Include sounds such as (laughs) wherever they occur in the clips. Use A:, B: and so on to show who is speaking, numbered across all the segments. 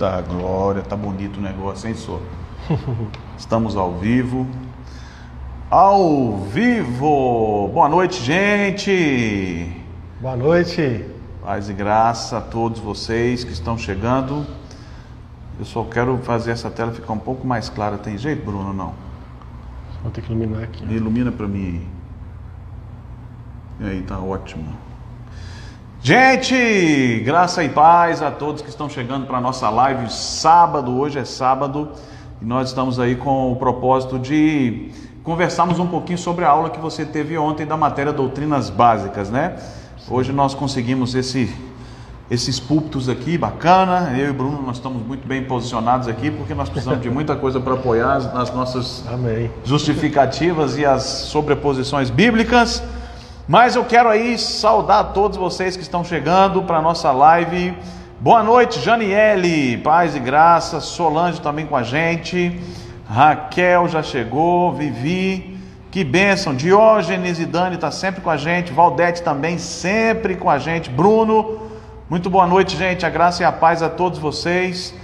A: Eita glória, tá bonito o negócio, hein, senhor? (laughs) Estamos ao vivo. Ao vivo! Boa noite, gente!
B: Boa noite!
A: Paz e graça a todos vocês que estão chegando. Eu só quero fazer essa tela ficar um pouco mais clara. Tem jeito, Bruno, não?
B: Vou ter que iluminar aqui.
A: Me ilumina para mim. E aí, tá ótimo. Gente, graça e paz a todos que estão chegando para a nossa live sábado. Hoje é sábado e nós estamos aí com o propósito de conversarmos um pouquinho sobre a aula que você teve ontem da matéria Doutrinas Básicas, né? Hoje nós conseguimos esse, esses púlpitos aqui, bacana. Eu e o Bruno, nós estamos muito bem posicionados aqui porque nós precisamos de muita coisa para apoiar as, as nossas
B: Amém.
A: justificativas e as sobreposições bíblicas. Mas eu quero aí saudar todos vocês que estão chegando para a nossa live. Boa noite, Janiele, paz e graça, Solange também com a gente, Raquel já chegou, Vivi, que bênção, Diógenes e Dani está sempre com a gente, Valdete também sempre com a gente, Bruno, muito boa noite, gente, a graça e a paz a todos vocês.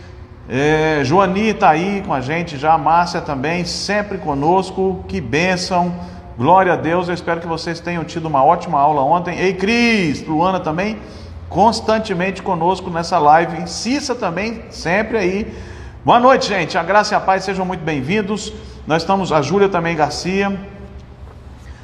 A: É, Joani está aí com a gente já, Márcia também, sempre conosco, que bênção. Glória a Deus, eu espero que vocês tenham tido uma ótima aula ontem. Ei, Cris, Luana também, constantemente conosco nessa live. Cissa também, sempre aí. Boa noite, gente. A graça e a paz sejam muito bem-vindos. Nós estamos, a Júlia também Garcia.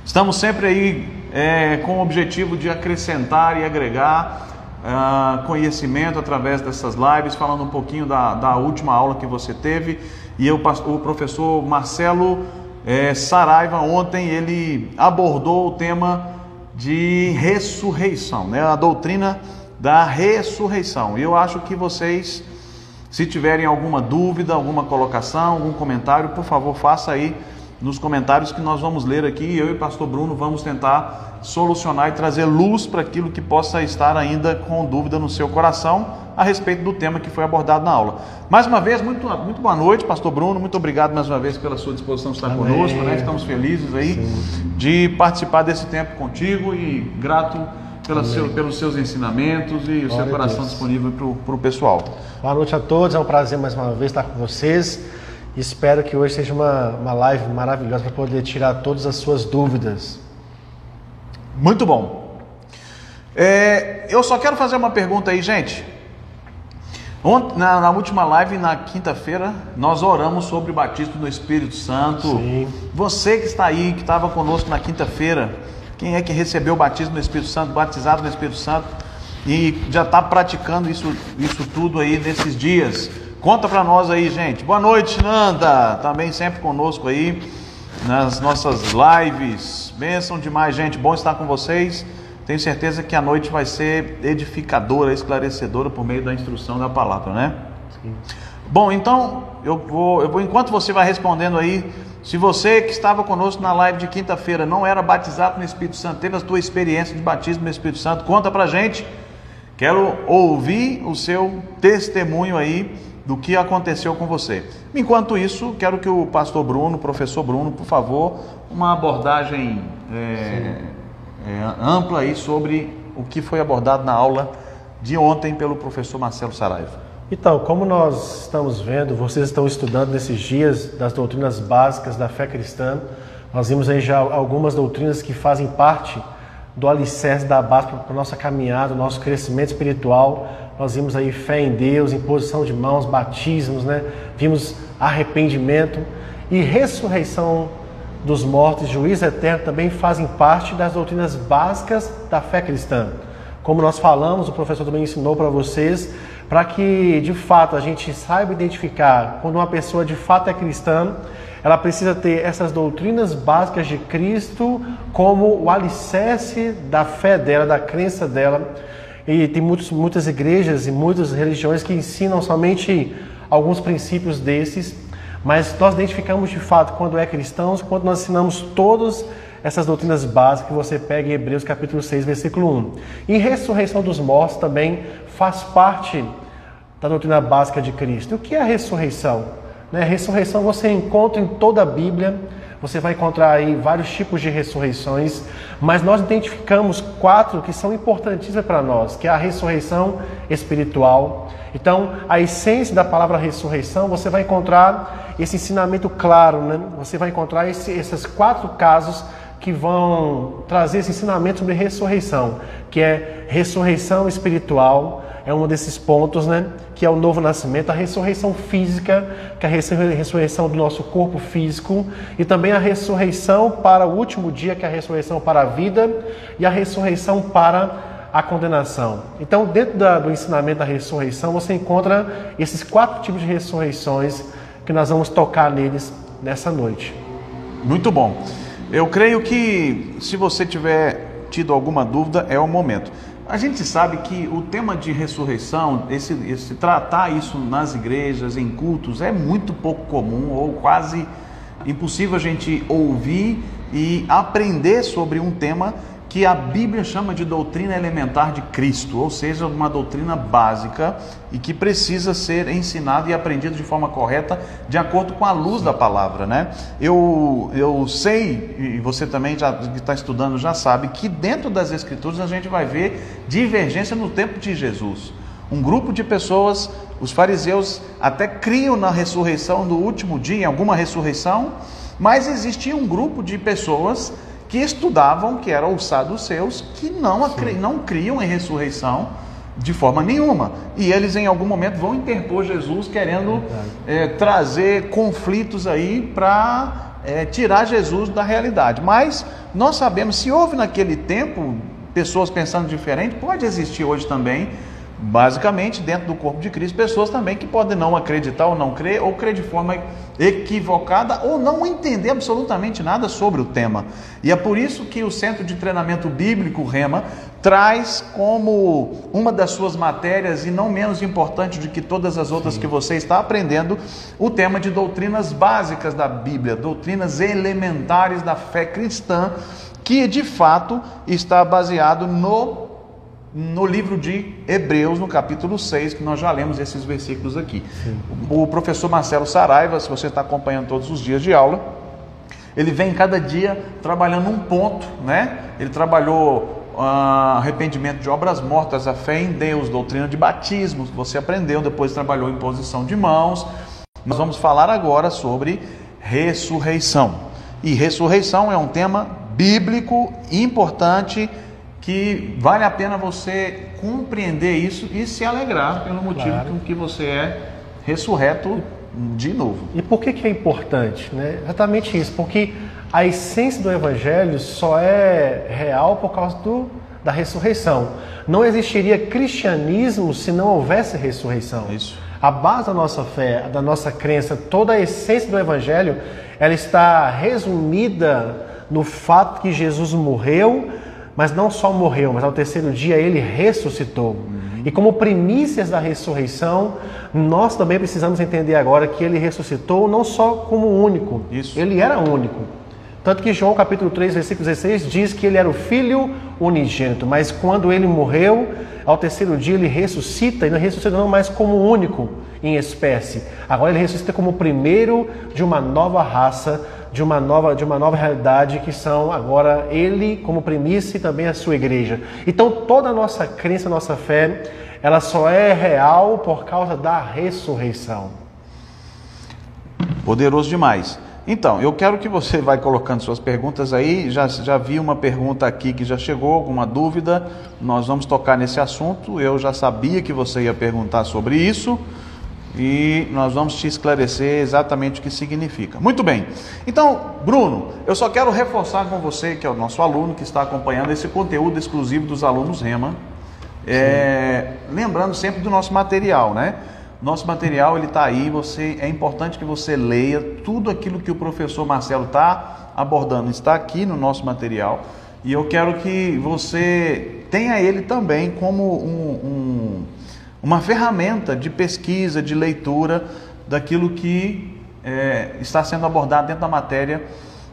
A: Estamos sempre aí é, com o objetivo de acrescentar e agregar uh, conhecimento através dessas lives, falando um pouquinho da, da última aula que você teve. E eu, o professor Marcelo é, Saraiva ontem ele abordou o tema de ressurreição, né? a doutrina da ressurreição. E eu acho que vocês, se tiverem alguma dúvida, alguma colocação, algum comentário, por favor, faça aí nos comentários que nós vamos ler aqui. Eu e o pastor Bruno vamos tentar solucionar e trazer luz para aquilo que possa estar ainda com dúvida no seu coração a respeito do tema que foi abordado na aula. Mais uma vez, muito, muito boa noite, pastor Bruno. Muito obrigado mais uma vez pela sua disposição de estar Amém. conosco. Né? Estamos felizes aí Sim. de participar desse tempo contigo e grato pela seu, pelos seus ensinamentos e o seu coração disponível para o pessoal.
B: Boa noite a todos, é um prazer mais uma vez estar com vocês. Espero que hoje seja uma, uma live maravilhosa para poder tirar todas as suas dúvidas.
A: Muito bom. É, eu só quero fazer uma pergunta aí, gente. Ontem, na, na, última live, na quinta-feira, nós oramos sobre o batismo no Espírito Santo. Sim. Você que está aí, que estava conosco na quinta-feira, quem é que recebeu o batismo no Espírito Santo, batizado no Espírito Santo e já está praticando isso, isso tudo aí nesses dias? Conta para nós aí, gente. Boa noite, Nanda, também sempre conosco aí nas nossas lives. Bênção demais, gente. Bom estar com vocês. Tenho certeza que a noite vai ser edificadora, esclarecedora por meio da instrução da palavra, né? Sim. Bom, então eu vou, eu vou, enquanto você vai respondendo aí, se você que estava conosco na live de quinta-feira não era batizado no Espírito Santo, teve a tua experiência de batismo no Espírito Santo, conta pra gente. Quero ouvir o seu testemunho aí do que aconteceu com você. Enquanto isso, quero que o pastor Bruno, o professor Bruno, por favor, uma abordagem é, é, ampla aí sobre o que foi abordado na aula de ontem pelo professor Marcelo Saraiva.
B: Então, como nós estamos vendo, vocês estão estudando nesses dias das doutrinas básicas da fé cristã, nós vimos aí já algumas doutrinas que fazem parte do alicerce da base para a nossa caminhada, nosso crescimento espiritual. Nós vimos aí fé em Deus, imposição de mãos, batismos, né? Vimos arrependimento e ressurreição dos mortos, juízo eterno, também fazem parte das doutrinas básicas da fé cristã. Como nós falamos, o professor também ensinou para vocês, para que de fato a gente saiba identificar quando uma pessoa de fato é cristã, ela precisa ter essas doutrinas básicas de Cristo como o alicerce da fé dela, da crença dela. E tem muitos, muitas igrejas e muitas religiões que ensinam somente alguns princípios desses mas nós identificamos de fato quando é cristãos, quando nós ensinamos todas essas doutrinas básicas que você pega em Hebreus capítulo 6, versículo 1. E ressurreição dos mortos também faz parte da doutrina básica de Cristo. E o que é a ressurreição? Né? A ressurreição você encontra em toda a Bíblia, você vai encontrar aí vários tipos de ressurreições, mas nós identificamos quatro que são importantíssimas para nós, que é a ressurreição espiritual. Então, a essência da palavra ressurreição, você vai encontrar esse ensinamento claro, né? Você vai encontrar esse, esses quatro casos que vão trazer esse ensinamento sobre ressurreição, que é ressurreição espiritual, é um desses pontos, né? Que é o novo nascimento, a ressurreição física, que é a ressurreição do nosso corpo físico, e também a ressurreição para o último dia, que é a ressurreição para a vida, e a ressurreição para a condenação. Então, dentro da, do ensinamento da ressurreição, você encontra esses quatro tipos de ressurreições que nós vamos tocar neles nessa noite.
A: Muito bom. Eu creio que se você tiver tido alguma dúvida, é o momento. A gente sabe que o tema de ressurreição, esse, esse tratar isso nas igrejas, em cultos, é muito pouco comum ou quase impossível a gente ouvir e aprender sobre um tema que a Bíblia chama de doutrina elementar de Cristo, ou seja, uma doutrina básica e que precisa ser ensinada e aprendida de forma correta, de acordo com a luz da palavra, né? Eu, eu sei, e você também já que está estudando já sabe, que dentro das Escrituras a gente vai ver divergência no tempo de Jesus. Um grupo de pessoas, os fariseus até criam na ressurreição do último dia, em alguma ressurreição, mas existia um grupo de pessoas que estudavam, que eram os saduceus, que não, não criam em ressurreição de forma nenhuma. E eles em algum momento vão interpor Jesus querendo é, trazer conflitos aí para é, tirar Jesus da realidade. Mas nós sabemos, se houve naquele tempo pessoas pensando diferente, pode existir hoje também basicamente dentro do corpo de Cristo, pessoas também que podem não acreditar ou não crer, ou crer de forma equivocada, ou não entender absolutamente nada sobre o tema. E é por isso que o Centro de Treinamento Bíblico Rema traz como uma das suas matérias, e não menos importante do que todas as outras Sim. que você está aprendendo, o tema de doutrinas básicas da Bíblia, doutrinas elementares da fé cristã, que de fato está baseado no no livro de Hebreus, no capítulo 6, que nós já lemos esses versículos aqui. Sim. O professor Marcelo Saraiva, se você está acompanhando todos os dias de aula, ele vem cada dia trabalhando um ponto, né? Ele trabalhou ah, arrependimento de obras mortas, a fé em Deus, doutrina de batismo, que você aprendeu, depois trabalhou em posição de mãos. Nós vamos falar agora sobre ressurreição. E ressurreição é um tema bíblico importante que vale a pena você compreender isso e se alegrar pelo motivo claro. com que você é ressurreto de novo.
B: E por que, que é importante? Né? Exatamente isso, porque a essência do Evangelho só é real por causa do, da ressurreição. Não existiria cristianismo se não houvesse ressurreição.
A: Isso.
B: A base da nossa fé, da nossa crença, toda a essência do Evangelho, ela está resumida no fato que Jesus morreu, mas não só morreu, mas ao terceiro dia ele ressuscitou. Uhum. E como primícias da ressurreição, nós também precisamos entender agora que ele ressuscitou não só como único,
A: Isso.
B: ele era único. Tanto que João capítulo 3, versículo 16 diz que ele era o filho unigênito, mas quando ele morreu, ao terceiro dia ele ressuscita, e não ressuscita não mais como único em espécie. Agora ele ressuscita como o primeiro de uma nova raça de uma nova, de uma nova realidade que são agora ele como primícia e também a sua igreja. Então toda a nossa crença, nossa fé, ela só é real por causa da ressurreição.
A: Poderoso demais. Então, eu quero que você vá colocando suas perguntas aí. Já, já vi uma pergunta aqui que já chegou, alguma dúvida. Nós vamos tocar nesse assunto. Eu já sabia que você ia perguntar sobre isso e nós vamos te esclarecer exatamente o que significa. Muito bem. Então, Bruno, eu só quero reforçar com você, que é o nosso aluno que está acompanhando esse conteúdo exclusivo dos alunos Rema, é, lembrando sempre do nosso material, né? Nosso material ele está aí. Você é importante que você leia tudo aquilo que o professor Marcelo está abordando. Está aqui no nosso material e eu quero que você tenha ele também como um, um uma ferramenta de pesquisa, de leitura daquilo que é, está sendo abordado dentro da matéria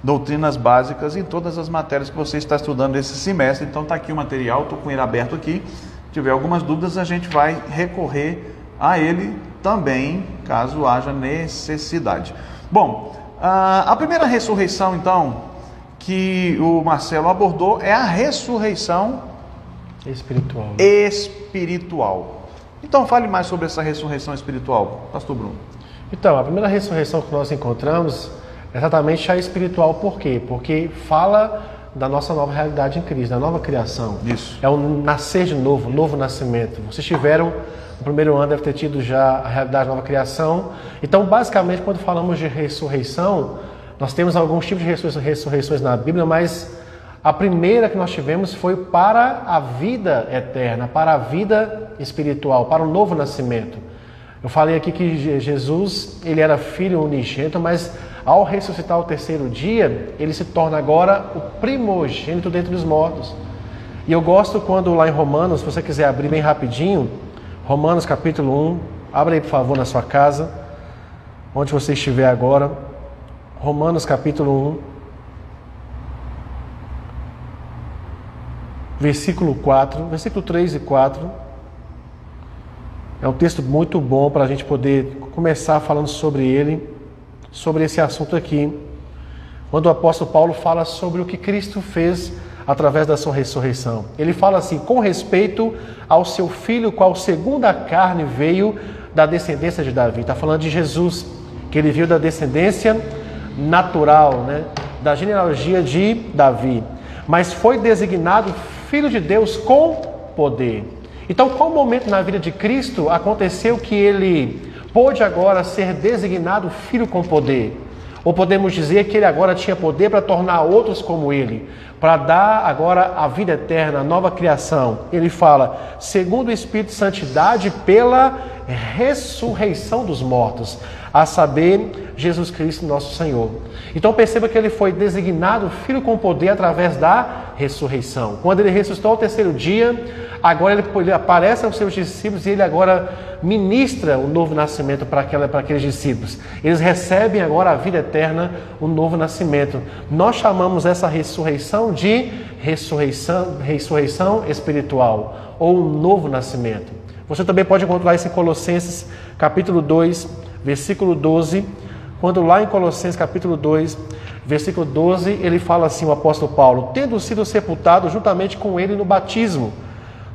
A: doutrinas básicas em todas as matérias que você está estudando esse semestre. Então está aqui o material, estou com ele aberto aqui. Se tiver algumas dúvidas, a gente vai recorrer a ele também, caso haja necessidade. Bom, a primeira ressurreição, então, que o Marcelo abordou é a ressurreição
B: espiritual.
A: Espiritual. Então fale mais sobre essa ressurreição espiritual, pastor Bruno.
B: Então, a primeira ressurreição que nós encontramos é exatamente a espiritual, por quê? Porque fala da nossa nova realidade em Cristo, da nova criação.
A: Isso.
B: É um nascer de novo, um novo nascimento. Vocês tiveram, no primeiro ano deve ter tido já a realidade da nova criação. Então, basicamente, quando falamos de ressurreição, nós temos alguns tipos de ressurreições na Bíblia, mas a primeira que nós tivemos foi para a vida eterna, para a vida espiritual, para o novo nascimento. Eu falei aqui que Jesus, ele era filho unigênito, mas ao ressuscitar o terceiro dia, ele se torna agora o primogênito dentre os mortos. E eu gosto quando lá em Romanos, se você quiser abrir bem rapidinho, Romanos capítulo 1, abra aí por favor na sua casa, onde você estiver agora. Romanos capítulo 1. Versículo 4, versículo 3 e 4. É um texto muito bom para a gente poder começar falando sobre ele, sobre esse assunto aqui. Quando o apóstolo Paulo fala sobre o que Cristo fez através da sua ressurreição. Ele fala assim: com respeito ao seu filho, qual segundo a carne veio da descendência de Davi. Está falando de Jesus, que ele veio da descendência natural, né? da genealogia de Davi. Mas foi designado Filho de Deus com poder. Então, qual momento na vida de Cristo aconteceu que ele pôde agora ser designado filho com poder? Ou podemos dizer que ele agora tinha poder para tornar outros como ele, para dar agora a vida eterna, a nova criação. Ele fala, segundo o Espírito de Santidade, pela ressurreição dos mortos, a saber, Jesus Cristo, nosso Senhor. Então perceba que ele foi designado filho com poder através da ressurreição. Quando ele ressuscitou ao terceiro dia, agora ele, aparece aos seus discípulos e ele agora ministra o novo nascimento para, aquela, para aqueles discípulos. Eles recebem agora a vida eterna, o novo nascimento. Nós chamamos essa ressurreição de ressurreição, ressurreição espiritual ou um novo nascimento. Você também pode encontrar isso em Colossenses capítulo 2, versículo 12, quando lá em Colossenses capítulo 2, versículo 12, ele fala assim, o apóstolo Paulo, tendo sido sepultado juntamente com ele no batismo,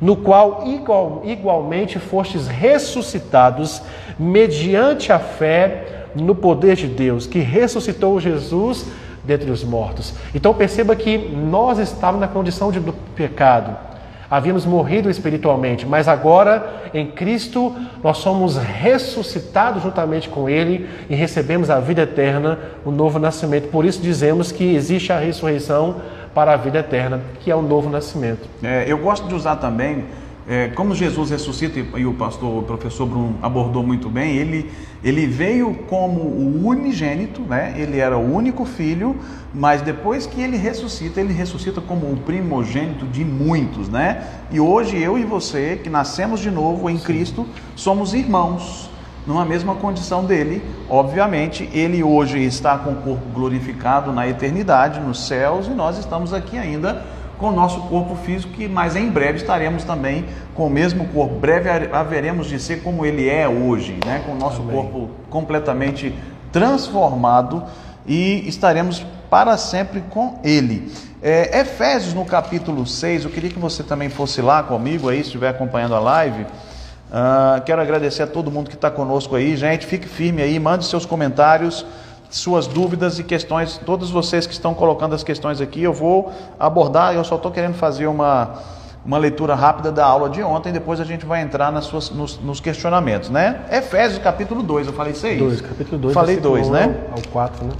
B: no qual igual, igualmente fostes ressuscitados mediante a fé no poder de Deus, que ressuscitou Jesus dentre os mortos. Então perceba que nós estávamos na condição de, do pecado. Havíamos morrido espiritualmente, mas agora em Cristo nós somos ressuscitados juntamente com Ele e recebemos a vida eterna, o novo nascimento. Por isso dizemos que existe a ressurreição para a vida eterna, que é o novo nascimento.
A: É, eu gosto de usar também é, como Jesus ressuscita, e o pastor, o professor Bruno abordou muito bem, ele, ele veio como o unigênito, né? ele era o único filho, mas depois que ele ressuscita, ele ressuscita como o primogênito de muitos. Né? E hoje eu e você, que nascemos de novo em. Cristo, somos irmãos, numa mesma condição dele. Obviamente, ele hoje está com o corpo glorificado na eternidade, nos céus, e nós estamos aqui ainda com o nosso corpo físico, mas em breve estaremos também com o mesmo corpo. Breve haveremos de ser como ele é hoje, né? com o nosso Amém. corpo completamente transformado e estaremos para sempre com ele. É, Efésios no capítulo 6, eu queria que você também fosse lá comigo aí, se estiver acompanhando a live. Uh, quero agradecer a todo mundo que está conosco aí, gente. Fique firme aí, mande seus comentários suas dúvidas e questões, todos vocês que estão colocando as questões aqui, eu vou abordar, eu só estou querendo fazer uma, uma leitura rápida da aula de ontem, depois a gente vai entrar nas suas, nos, nos questionamentos, né? Efésios capítulo 2, eu falei 6?
B: 2, capítulo 2.
A: Falei 2, né?
B: Ao 4, né?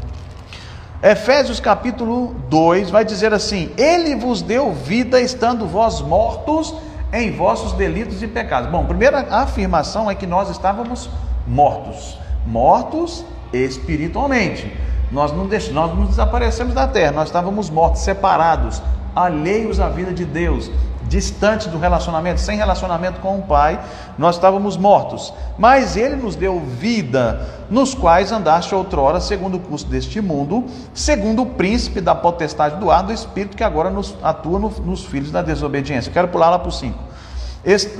A: Efésios capítulo 2 vai dizer assim: Ele vos deu vida estando vós mortos em vossos delitos e pecados. Bom, primeira afirmação é que nós estávamos mortos. Mortos espiritualmente. Nós não, deixamos, nós não desaparecemos da terra, nós estávamos mortos, separados, alheios à vida de Deus, distantes do relacionamento, sem relacionamento com o Pai, nós estávamos mortos. Mas Ele nos deu vida, nos quais andaste outrora, segundo o curso deste mundo, segundo o príncipe da potestade do ar, do Espírito que agora nos atua no, nos filhos da desobediência. quero pular lá para o 5.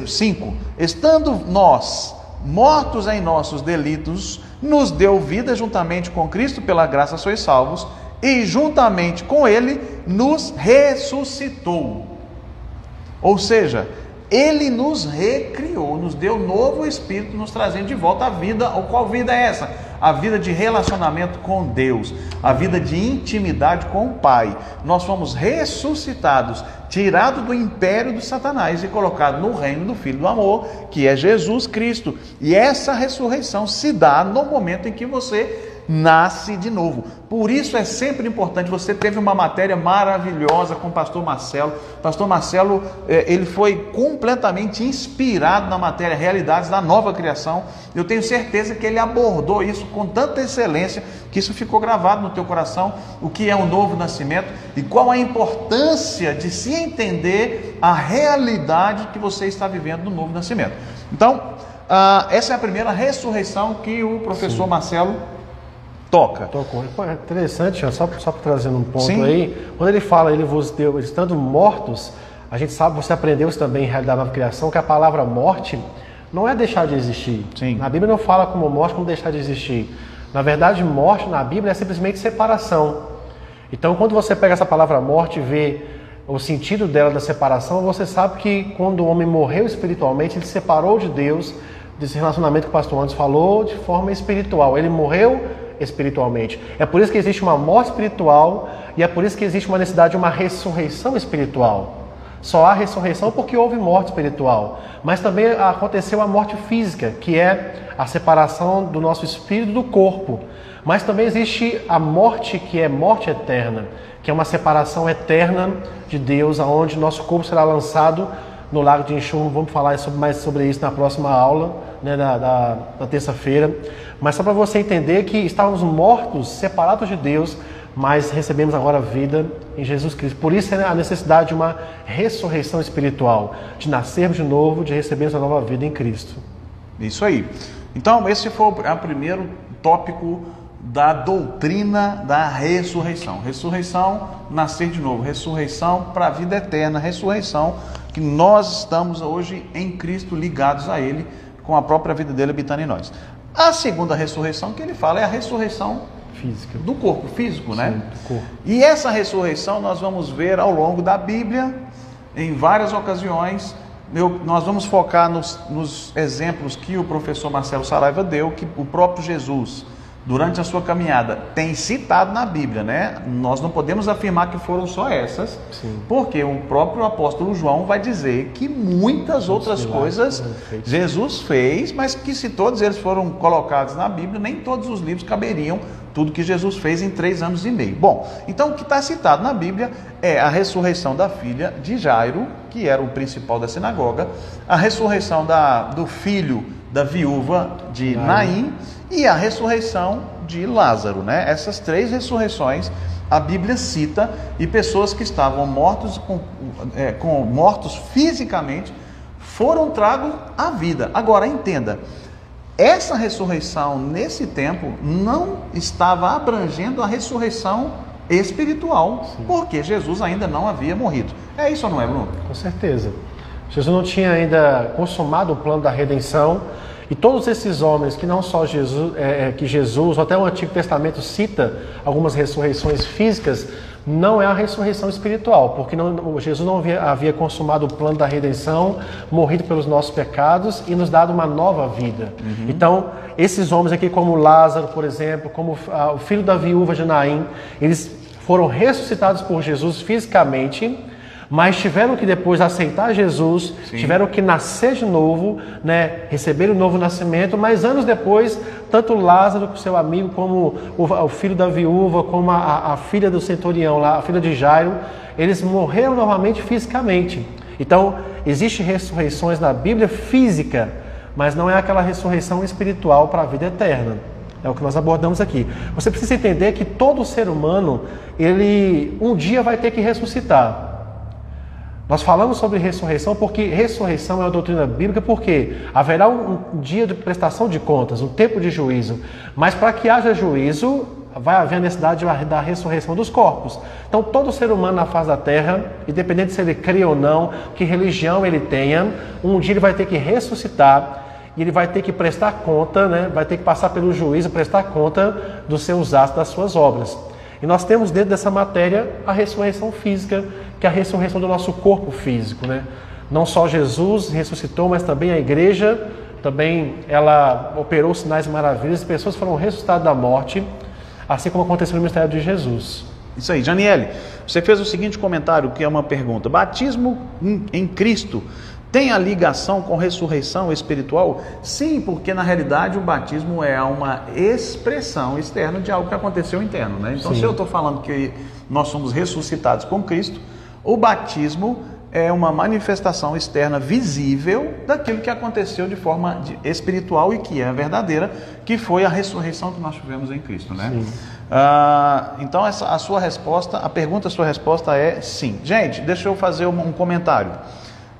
A: 5. Estando nós mortos em nossos delitos, nos deu vida juntamente com Cristo, pela graça sois salvos, e juntamente com Ele nos ressuscitou. Ou seja, Ele nos recriou, nos deu novo espírito, nos trazendo de volta a vida. Ou qual vida é essa? A vida de relacionamento com Deus, a vida de intimidade com o Pai. Nós fomos ressuscitados, tirados do império de Satanás e colocados no reino do Filho do Amor, que é Jesus Cristo. E essa ressurreição se dá no momento em que você nasce de novo. Por isso é sempre importante. Você teve uma matéria maravilhosa com o pastor Marcelo. Pastor Marcelo, eh, ele foi completamente inspirado na matéria Realidades da Nova Criação. Eu tenho certeza que ele abordou isso com tanta excelência que isso ficou gravado no teu coração. O que é o novo nascimento e qual a importância de se entender a realidade que você está vivendo no novo nascimento. Então, ah, essa é a primeira ressurreição que o professor Sim. Marcelo toca.
B: Tocou. É interessante, só, só trazendo um ponto Sim. aí, quando ele fala, ele vos deu, estando mortos, a gente sabe, você aprendeu isso também em realidade da criação, que a palavra morte não é deixar de existir. Sim. Na Bíblia não fala como morte como deixar de existir. Na verdade, morte na Bíblia é simplesmente separação. Então, quando você pega essa palavra morte e vê o sentido dela da separação, você sabe que quando o homem morreu espiritualmente, ele se separou de Deus, desse relacionamento que o pastor antes falou, de forma espiritual. Ele morreu espiritualmente. É por isso que existe uma morte espiritual e é por isso que existe uma necessidade de uma ressurreição espiritual. Só há ressurreição porque houve morte espiritual, mas também aconteceu a morte física, que é a separação do nosso espírito do corpo. Mas também existe a morte que é morte eterna, que é uma separação eterna de Deus, aonde nosso corpo será lançado no lago de enxurro. Vamos falar mais sobre isso na próxima aula, né, da, terça-feira. Mas só para você entender que estávamos mortos, separados de Deus, mas recebemos agora vida em Jesus Cristo. Por isso é a necessidade de uma ressurreição espiritual, de nascermos de novo, de recebermos a nova vida em Cristo.
A: Isso aí. Então, esse foi o primeiro tópico da doutrina da ressurreição. Ressurreição, nascer de novo. Ressurreição para a vida eterna. Ressurreição que nós estamos hoje em Cristo ligados a Ele, com a própria vida dele habitando em nós. A segunda ressurreição que ele fala é a ressurreição física do corpo físico, né? Sim, né? Corpo. E essa ressurreição nós vamos ver ao longo da Bíblia, em várias ocasiões. Eu, nós vamos focar nos, nos exemplos que o professor Marcelo Saraiva deu, que o próprio Jesus durante a sua caminhada tem citado na Bíblia, né? Nós não podemos afirmar que foram só essas, Sim. porque o próprio apóstolo João vai dizer que muitas outras coisas Jesus fez, mas que se todos eles foram colocados na Bíblia, nem todos os livros caberiam tudo que Jesus fez em três anos e meio. Bom, então o que está citado na Bíblia é a ressurreição da filha de Jairo, que era o principal da sinagoga, a ressurreição da, do filho da viúva de Naim e a ressurreição de Lázaro, né? Essas três ressurreições a Bíblia cita e pessoas que estavam mortos, com, é, com mortos fisicamente foram tragos à vida. Agora entenda, essa ressurreição nesse tempo não estava abrangendo a ressurreição espiritual, Sim. porque Jesus ainda não havia morrido. É isso ou não é, Bruno?
B: Com certeza. Jesus não tinha ainda consumado o plano da redenção e todos esses homens, que não só Jesus, é, é, que Jesus, até o Antigo Testamento cita algumas ressurreições físicas, não é a ressurreição espiritual, porque não, Jesus não havia, havia, consumado o plano da redenção, morrido pelos nossos pecados e nos dado uma nova vida. Uhum. Então, esses homens aqui, como Lázaro, por exemplo, como ah, o filho da viúva de Naim, eles foram ressuscitados por Jesus fisicamente mas tiveram que depois aceitar Jesus, Sim. tiveram que nascer de novo, né, receber o novo nascimento, mas anos depois, tanto Lázaro, seu amigo, como o, o filho da viúva, como a, a, filha do centurião, lá, a filha de Jairo, eles morreram novamente fisicamente. Então, existem ressurreições na Bíblia física, mas não é aquela ressurreição espiritual para a vida eterna. É o que nós abordamos aqui. Você precisa entender que todo ser humano, ele um dia vai ter que ressuscitar. Nós falamos sobre ressurreição porque ressurreição é uma doutrina bíblica, porque haverá um, dia de prestação de contas, um tempo de juízo. Mas para que haja juízo, vai haver a necessidade da ressurreição dos corpos. Então, todo ser humano na face da terra, independente se ele crê ou não, que religião ele tenha, um dia ele vai ter que ressuscitar e ele vai ter que prestar conta, né? vai ter que passar pelo juízo, prestar conta dos seus atos, das suas obras. E nós temos dentro dessa matéria a ressurreição física, que é a ressurreição do nosso corpo físico. Né? não só Jesus ressuscitou, mas também a igreja, também ela operou sinais maravilhas, pessoas foram ressuscitadas da morte, assim como aconteceu no ministério de Jesus.
A: Isso aí, Janiele, você fez o seguinte comentário, que é uma pergunta: batismo em Cristo tem a ligação com ressurreição espiritual? Sim, porque na realidade o batismo é uma expressão externa de algo que aconteceu interno, né? Então, Sim. se eu estou falando que nós somos ressuscitados com Cristo, o batismo é uma manifestação externa visível daquilo que aconteceu de forma espiritual e que é verdadeira, que foi a ressurreição que nós tivemos em Cristo, né? Ah, então essa, a sua resposta, a pergunta, a sua resposta é sim. Gente, deixa eu fazer um, um comentário.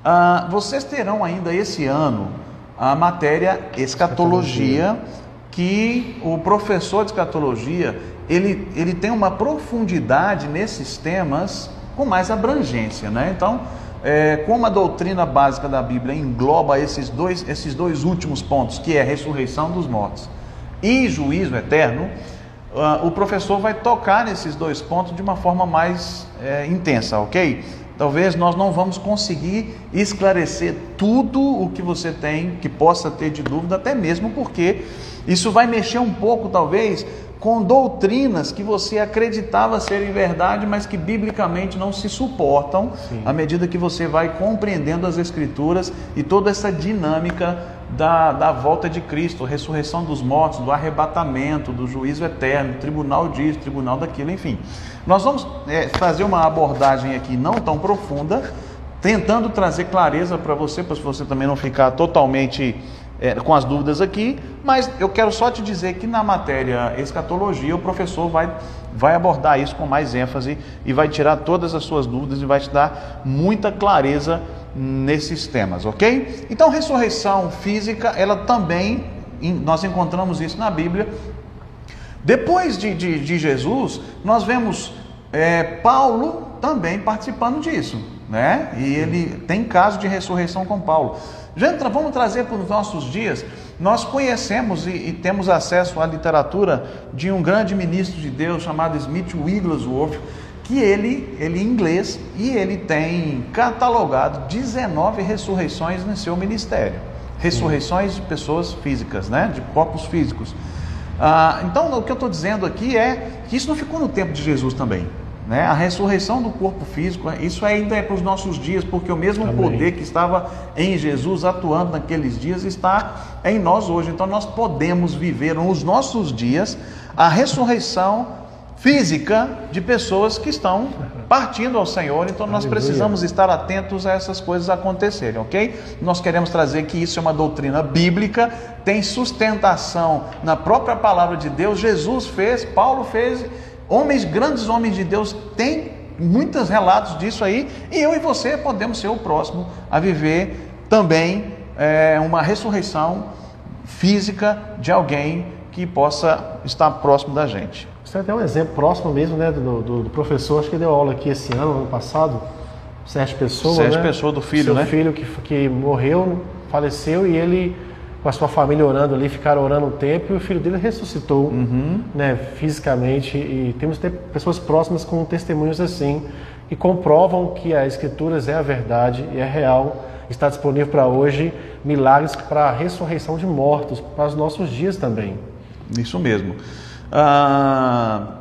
A: Ah, vocês terão ainda esse ano a matéria escatologia, que o professor de escatologia ele, ele tem uma profundidade nesses temas com mais abrangência, né? Então é, como a doutrina básica da Bíblia engloba esses dois, esses dois últimos pontos, que é ressurreição dos mortos e juízo eterno, uh, o professor vai tocar nesses dois pontos de uma forma mais é, intensa, ok? Talvez nós não vamos conseguir esclarecer tudo o que você tem, que possa ter de dúvida, até mesmo porque isso vai mexer um pouco, talvez, com doutrinas que você acreditava serem verdade, mas que biblicamente não se suportam, Sim. à medida que você vai compreendendo as Escrituras e toda essa dinâmica da, da volta de Cristo, ressurreição dos mortos, do arrebatamento, do juízo eterno, tribunal disso, tribunal daquilo, enfim. Nós vamos é, fazer uma abordagem aqui não tão profunda, tentando trazer clareza para você, para você também não ficar totalmente é, com as dúvidas aqui, mas eu quero só te dizer que na matéria escatologia o professor vai, vai abordar isso com mais ênfase e vai tirar todas as suas dúvidas e vai te dar muita clareza nesses temas, ok? Então, ressurreição física, ela também, nós encontramos isso na Bíblia. Depois de, de, de Jesus, nós vemos é, Paulo também participando disso, né? E ele tem caso de ressurreição com Paulo. Gente, vamos trazer para os nossos dias. Nós conhecemos e, e, temos acesso à literatura de um grande ministro de Deus chamado Smith Wigglesworth, que ele, ele é inglês e ele tem catalogado 19 ressurreições no seu ministério. Ressurreições de pessoas físicas, né? de corpos físicos. Ah, então, o que eu estou dizendo aqui é que isso não ficou no tempo de Jesus também. Né? A ressurreição do corpo físico, isso ainda é para os nossos dias, porque o mesmo Amém. poder que estava em Jesus atuando naqueles dias está em nós hoje. Então nós podemos viver nos nossos dias a ressurreição física de pessoas que estão partindo ao Senhor, então nós Aleluia. precisamos estar atentos a essas coisas acontecerem, ok? Nós queremos trazer que isso é uma doutrina bíblica, tem sustentação na própria palavra de Deus. Jesus fez, Paulo fez Homens, grandes homens de Deus, têm muitos relatos disso aí, e eu e você podemos ser o próximo a viver também é, uma ressurreição física de alguém que possa estar próximo da gente.
B: Você tem até um exemplo próximo mesmo, né, do, do, do, professor, acho que deu aula aqui esse ano, ano passado, Sérgio Pessoa,
A: Sérgio
B: né?
A: Pessoa do filho,
B: Seu
A: né?
B: filho que, que morreu, faleceu e ele com a sua família orando ali, ficaram orando um tempo e o filho dele ressuscitou uhum. né, fisicamente. E temos pessoas próximas com testemunhos assim, que comprovam que a Escrituras é a verdade e é real. Está disponível para hoje milagres para a ressurreição de mortos, para os nossos dias também.
A: Isso mesmo. Ah,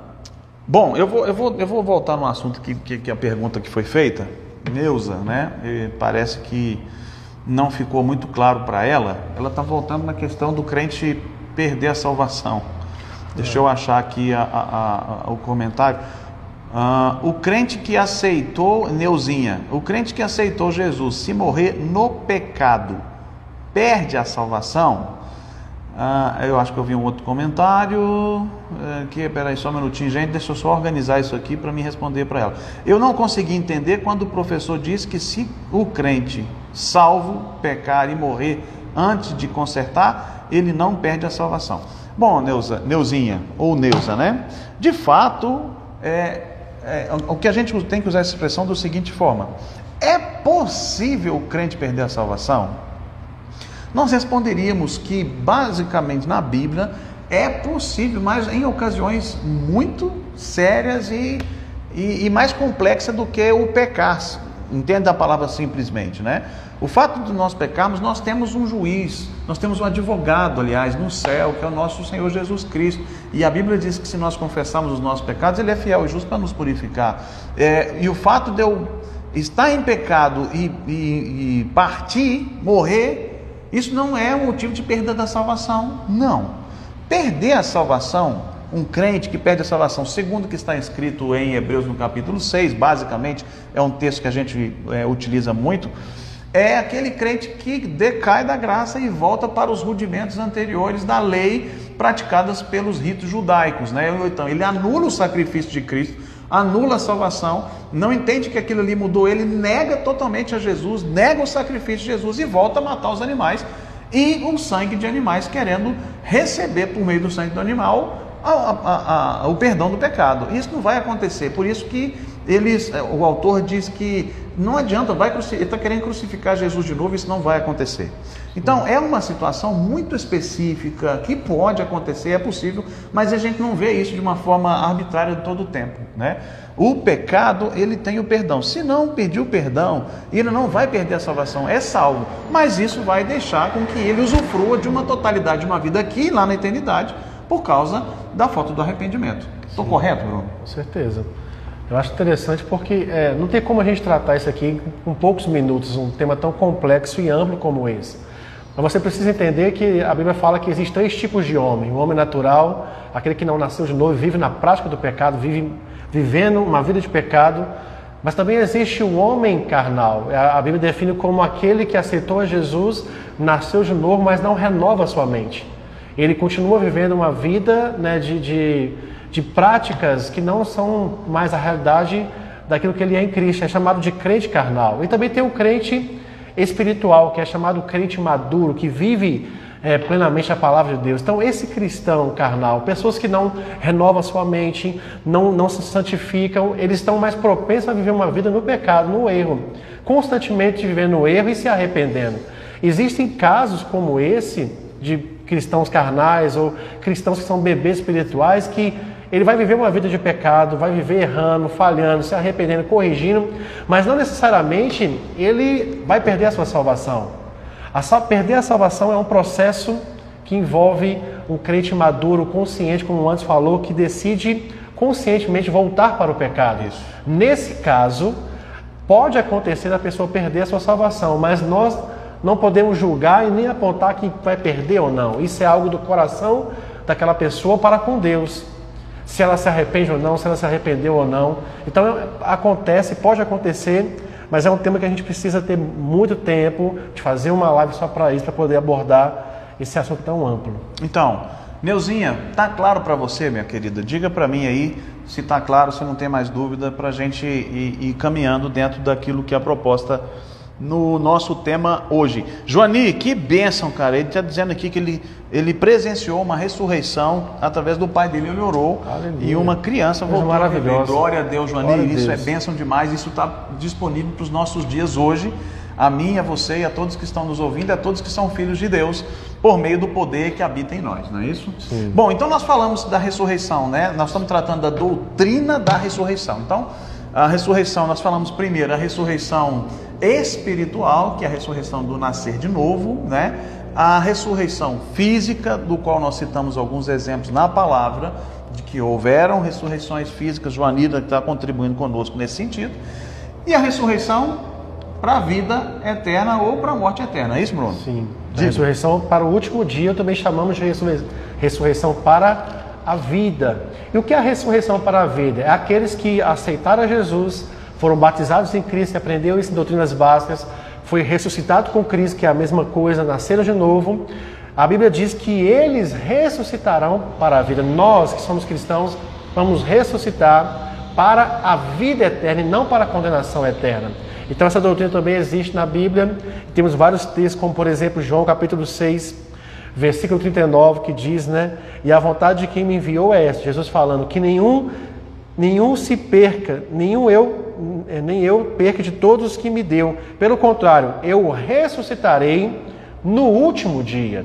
A: bom, eu vou, eu, vou, eu vou voltar no assunto que, que, que a pergunta que foi feita. Neuza, né? Parece que não ficou muito claro para ela, ela está voltando na questão do crente perder a salvação. Deixa eu achar aqui a, a, a, o comentário. Uh, o crente que aceitou, Neuzinha, o crente que aceitou Jesus, se morrer no pecado, perde a salvação? Uh, eu acho que eu vi um outro comentário. Uh, que, peraí, só um minutinho, gente. Deixa eu só organizar isso aqui para me responder para ela. Eu não consegui entender quando o professor disse que se o crente salvo pecar e morrer antes de consertar, ele não perde a salvação. Bom, Neuza, Neuzinha, ou Neuza, né? De fato, é, é, o que a gente tem que usar essa expressão da seguinte forma: é possível o crente perder a salvação? Nós responderíamos que, basicamente, na Bíblia, é possível, mas em ocasiões muito sérias e, e, e mais complexas do que o pecar Entenda a palavra simplesmente, né? O fato de nós pecarmos, nós temos um juiz, nós temos um advogado, aliás, no céu, que é o nosso Senhor Jesus Cristo. E a Bíblia diz que se nós confessarmos os nossos pecados, Ele é fiel e justo para nos purificar. É, e o fato de eu estar em pecado e, e, e partir, morrer, isso não é motivo de perda da salvação. Não. Perder a salvação um crente que perde a salvação, segundo o que está escrito em Hebreus no capítulo 6, basicamente, é um texto que a gente é, utiliza muito, é aquele crente que decai da graça e volta para os rudimentos anteriores da lei praticadas pelos ritos judaicos. Né? Então, ele anula o sacrifício de Cristo, anula a salvação, não entende que aquilo ali mudou ele, nega totalmente a Jesus, nega o sacrifício de Jesus e volta a matar os animais e o sangue de animais, querendo receber por meio do sangue do animal a, a, a, o perdão do pecado. Isso não vai acontecer. Por isso que eles, é, o autor diz que não adianta, vai ele está querendo crucificar Jesus de novo, isso não vai acontecer. Então é uma situação muito específica que pode acontecer, é possível, mas a gente não vê isso de uma forma arbitrária todo o tempo, né? O pecado, ele tem o perdão. Se não pedir o perdão, ele não vai perder a salvação, é salvo. Mas isso vai deixar com que ele usufrua de uma totalidade de uma vida aqui, lá na eternidade, por causa da falta do arrependimento. Estou correto, Bruno?
B: Com certeza. Eu acho interessante porque é, não tem como a gente tratar isso aqui com poucos minutos, um tema tão complexo e amplo como esse. Mas você precisa entender que a Bíblia fala que existem três tipos de homem: o homem natural, aquele que não nasceu de novo, vive na prática do pecado, vive vivendo uma vida de pecado. Mas também existe o homem carnal. A Bíblia define como aquele que aceitou a Jesus, nasceu de novo, mas não renova a sua mente ele continua vivendo uma vida né, de, de, de, práticas que não são mais a realidade daquilo que ele é em Cristo, é chamado de crente carnal. E também tem o crente espiritual, que é chamado crente maduro, que vive é, plenamente a palavra de Deus. Então, esse cristão carnal, pessoas que não renovam sua mente, não, não se santificam, eles estão mais propensos a viver uma vida no pecado, no erro, constantemente vivendo no erro e se arrependendo. Existem casos como esse de cristãos carnais ou cristãos que são bebês espirituais que ele vai viver uma vida de pecado, vai viver errando, falhando, se arrependendo, corrigindo, mas não necessariamente ele vai perder a sua salvação. A perder a salvação é um processo que envolve um crente maduro, consciente, como antes falou, que decide conscientemente voltar para o pecado. Isso. Nesse caso, pode acontecer a pessoa perder a sua salvação, mas nós não podemos julgar e nem apontar quem vai perder ou não. Isso é algo do coração daquela pessoa para com Deus. Se ela se arrepende ou não, se ela se arrependeu ou não. Então acontece, pode acontecer, mas é um tema que a gente precisa ter muito tempo de fazer uma live só para isso, para poder abordar esse assunto tão amplo.
A: Então, Neuzinha, tá claro para você, minha querida? Diga para mim aí se tá claro, se não tem mais dúvida, para a gente ir, ir caminhando dentro daquilo que é a proposta no nosso tema hoje. Joani, que bênção, cara. Ele está dizendo aqui que ele, ele presenciou uma ressurreição através do pai dele, ele orou Aleluia. e uma criança voltou.
B: Maravilhosa.
A: Glória a Deus, Joani. Glória isso é Deus. é bênção demais. Isso está disponível para os nossos dias hoje. A mim, a você e a todos que estão nos ouvindo, a todos que são filhos de Deus, por meio do poder que habita em nós, não é isso? Sim. Bom, então nós falamos da ressurreição, né? Nós estamos tratando da doutrina da ressurreição. Então, a ressurreição, nós falamos primeiro a ressurreição espiritual, que é a ressurreição do nascer de novo, né? A ressurreição física, do qual nós citamos alguns exemplos na palavra, de que houveram ressurreições físicas, Joanira está contribuindo conosco nesse sentido, e a ressurreição para a vida eterna ou para a morte eterna, é isso, Bruno?
B: Sim. A ressurreição para o último dia também chamamos de ressurreição para a vida. E o que é a ressurreição para a vida? É aqueles que aceitaram Jesus, foram batizados em Cristo, aprenderam isso em doutrinas básicas, foi ressuscitado com Cristo, que é a mesma coisa, nasceram de novo. A Bíblia diz que eles ressuscitarão para a vida. Nós que somos cristãos vamos ressuscitar para a vida eterna e não para a condenação eterna. Então essa doutrina também existe na Bíblia. Temos vários textos, como por exemplo João capítulo 6, versículo 39, que diz, né? E a vontade de quem me enviou é esta, Jesus falando, que nenhum, nenhum se perca, nenhum eu, eh, nem eu perca de todos os que me deu. Pelo contrário, eu ressuscitarei no último dia.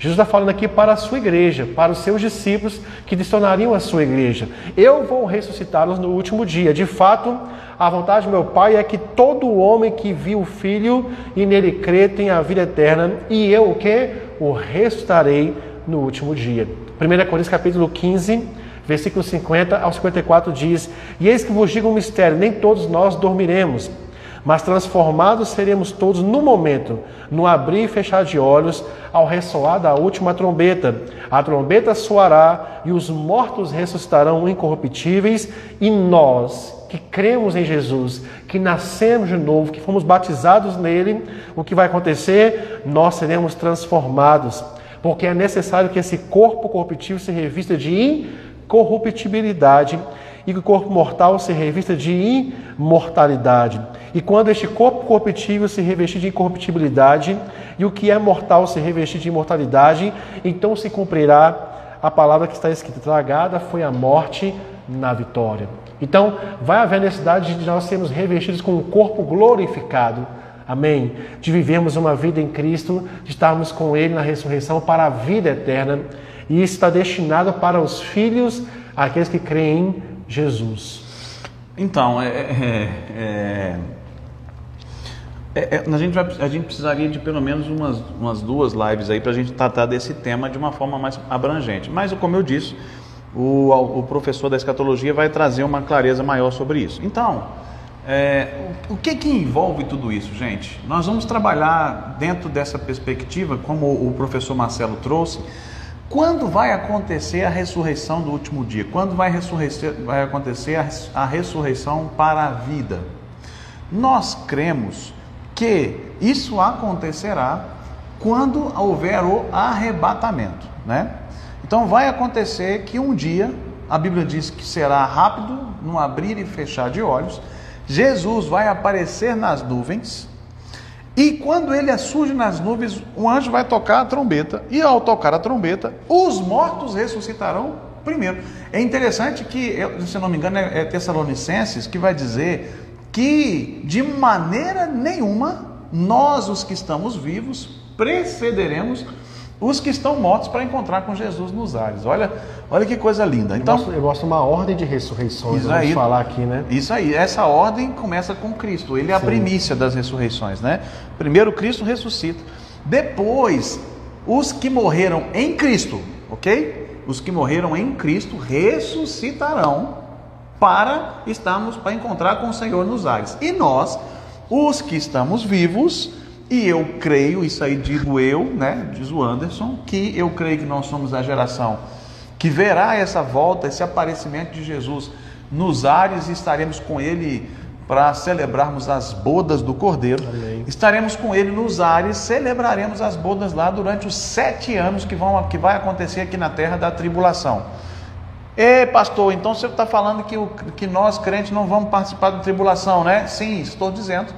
B: Jesus está falando aqui para a sua igreja, para os seus discípulos que se tornariam a sua igreja. Eu vou ressuscitá-los no último dia. De fato, a vontade do meu Pai é que todo homem que viu o Filho e nele crê tenha a vida eterna, e eu o que? O ressuscitarei no último dia. 1 Coríntios capítulo 15, versículo 50 ao 54 diz: E eis que vos digo um mistério: nem todos nós dormiremos mas transformados seremos todos no momento, no abrir e fechar de olhos, ao ressoar da última trombeta. A trombeta soará e os mortos ressuscitarão incorruptíveis, e nós, que cremos em Jesus, que nascemos de novo, que fomos batizados nele, o que vai acontecer? Nós seremos transformados, porque é necessário que esse corpo corruptível se revista de incorruptibilidade e que o corpo mortal se revista de imortalidade. E quando este corpo corruptível se revestir de incorruptibilidade e o que é mortal se revestir de imortalidade, então se cumprirá a palavra que está escrita: tragada foi a morte na vitória. Então, vai haver necessidade de nós sermos revestidos com um corpo glorificado. Amém? De vivermos uma vida em Cristo, de estarmos com Ele na ressurreição para a vida eterna. E está destinado para os filhos, aqueles que creem em Jesus.
A: Então, é, é, é, é, é a, gente vai, a gente precisaria de pelo menos umas, umas duas lives aí para a gente tratar desse tema de uma forma mais abrangente. Mas, como eu disse, o, o professor da escatologia vai trazer uma clareza maior sobre isso. Então, é, o que, que envolve tudo isso, gente? Nós vamos trabalhar dentro dessa perspectiva, como o professor Marcelo trouxe, quando vai acontecer a ressurreição do último dia? Quando vai, vai acontecer a, a ressurreição para a vida? Nós cremos que isso acontecerá quando houver o arrebatamento, né? Então vai acontecer que um dia, a Bíblia diz que será rápido, no abrir e fechar de olhos, Jesus vai aparecer nas nuvens e quando ele surge nas nuvens, o anjo vai tocar a trombeta, e ao tocar a trombeta, os mortos ressuscitarão primeiro. É interessante que, se não me engano, é Tessalonicenses que vai dizer que de maneira nenhuma nós, os que estamos vivos, precederemos os que estão mortos para encontrar com Jesus nos ares. Olha, olha que coisa linda.
B: Então, eu gosto, uma ordem de ressurreições, vamos aí, falar aqui, né?
A: Isso aí, essa ordem começa com Cristo. Ele é a Sim. primícia das ressurreições, né? Primeiro Cristo ressuscita. Depois, os que morreram em Cristo, ok? Os que morreram em Cristo ressuscitarão para estarmos para encontrar com o Senhor nos ares. E nós, os que estamos vivos, e eu creio, isso aí digo eu, né, diz o Anderson, que eu creio que nós somos a geração que verá essa volta, esse aparecimento de Jesus nos ares e estaremos com ele para celebrarmos as bodas do Cordeiro. Amém. Estaremos com ele nos ares, celebraremos as bodas lá durante os sete anos que, vão, que vai acontecer aqui na terra da tribulação. E pastor, então você está falando que, o, que nós crentes não vamos participar da tribulação, né? Sim, estou dizendo.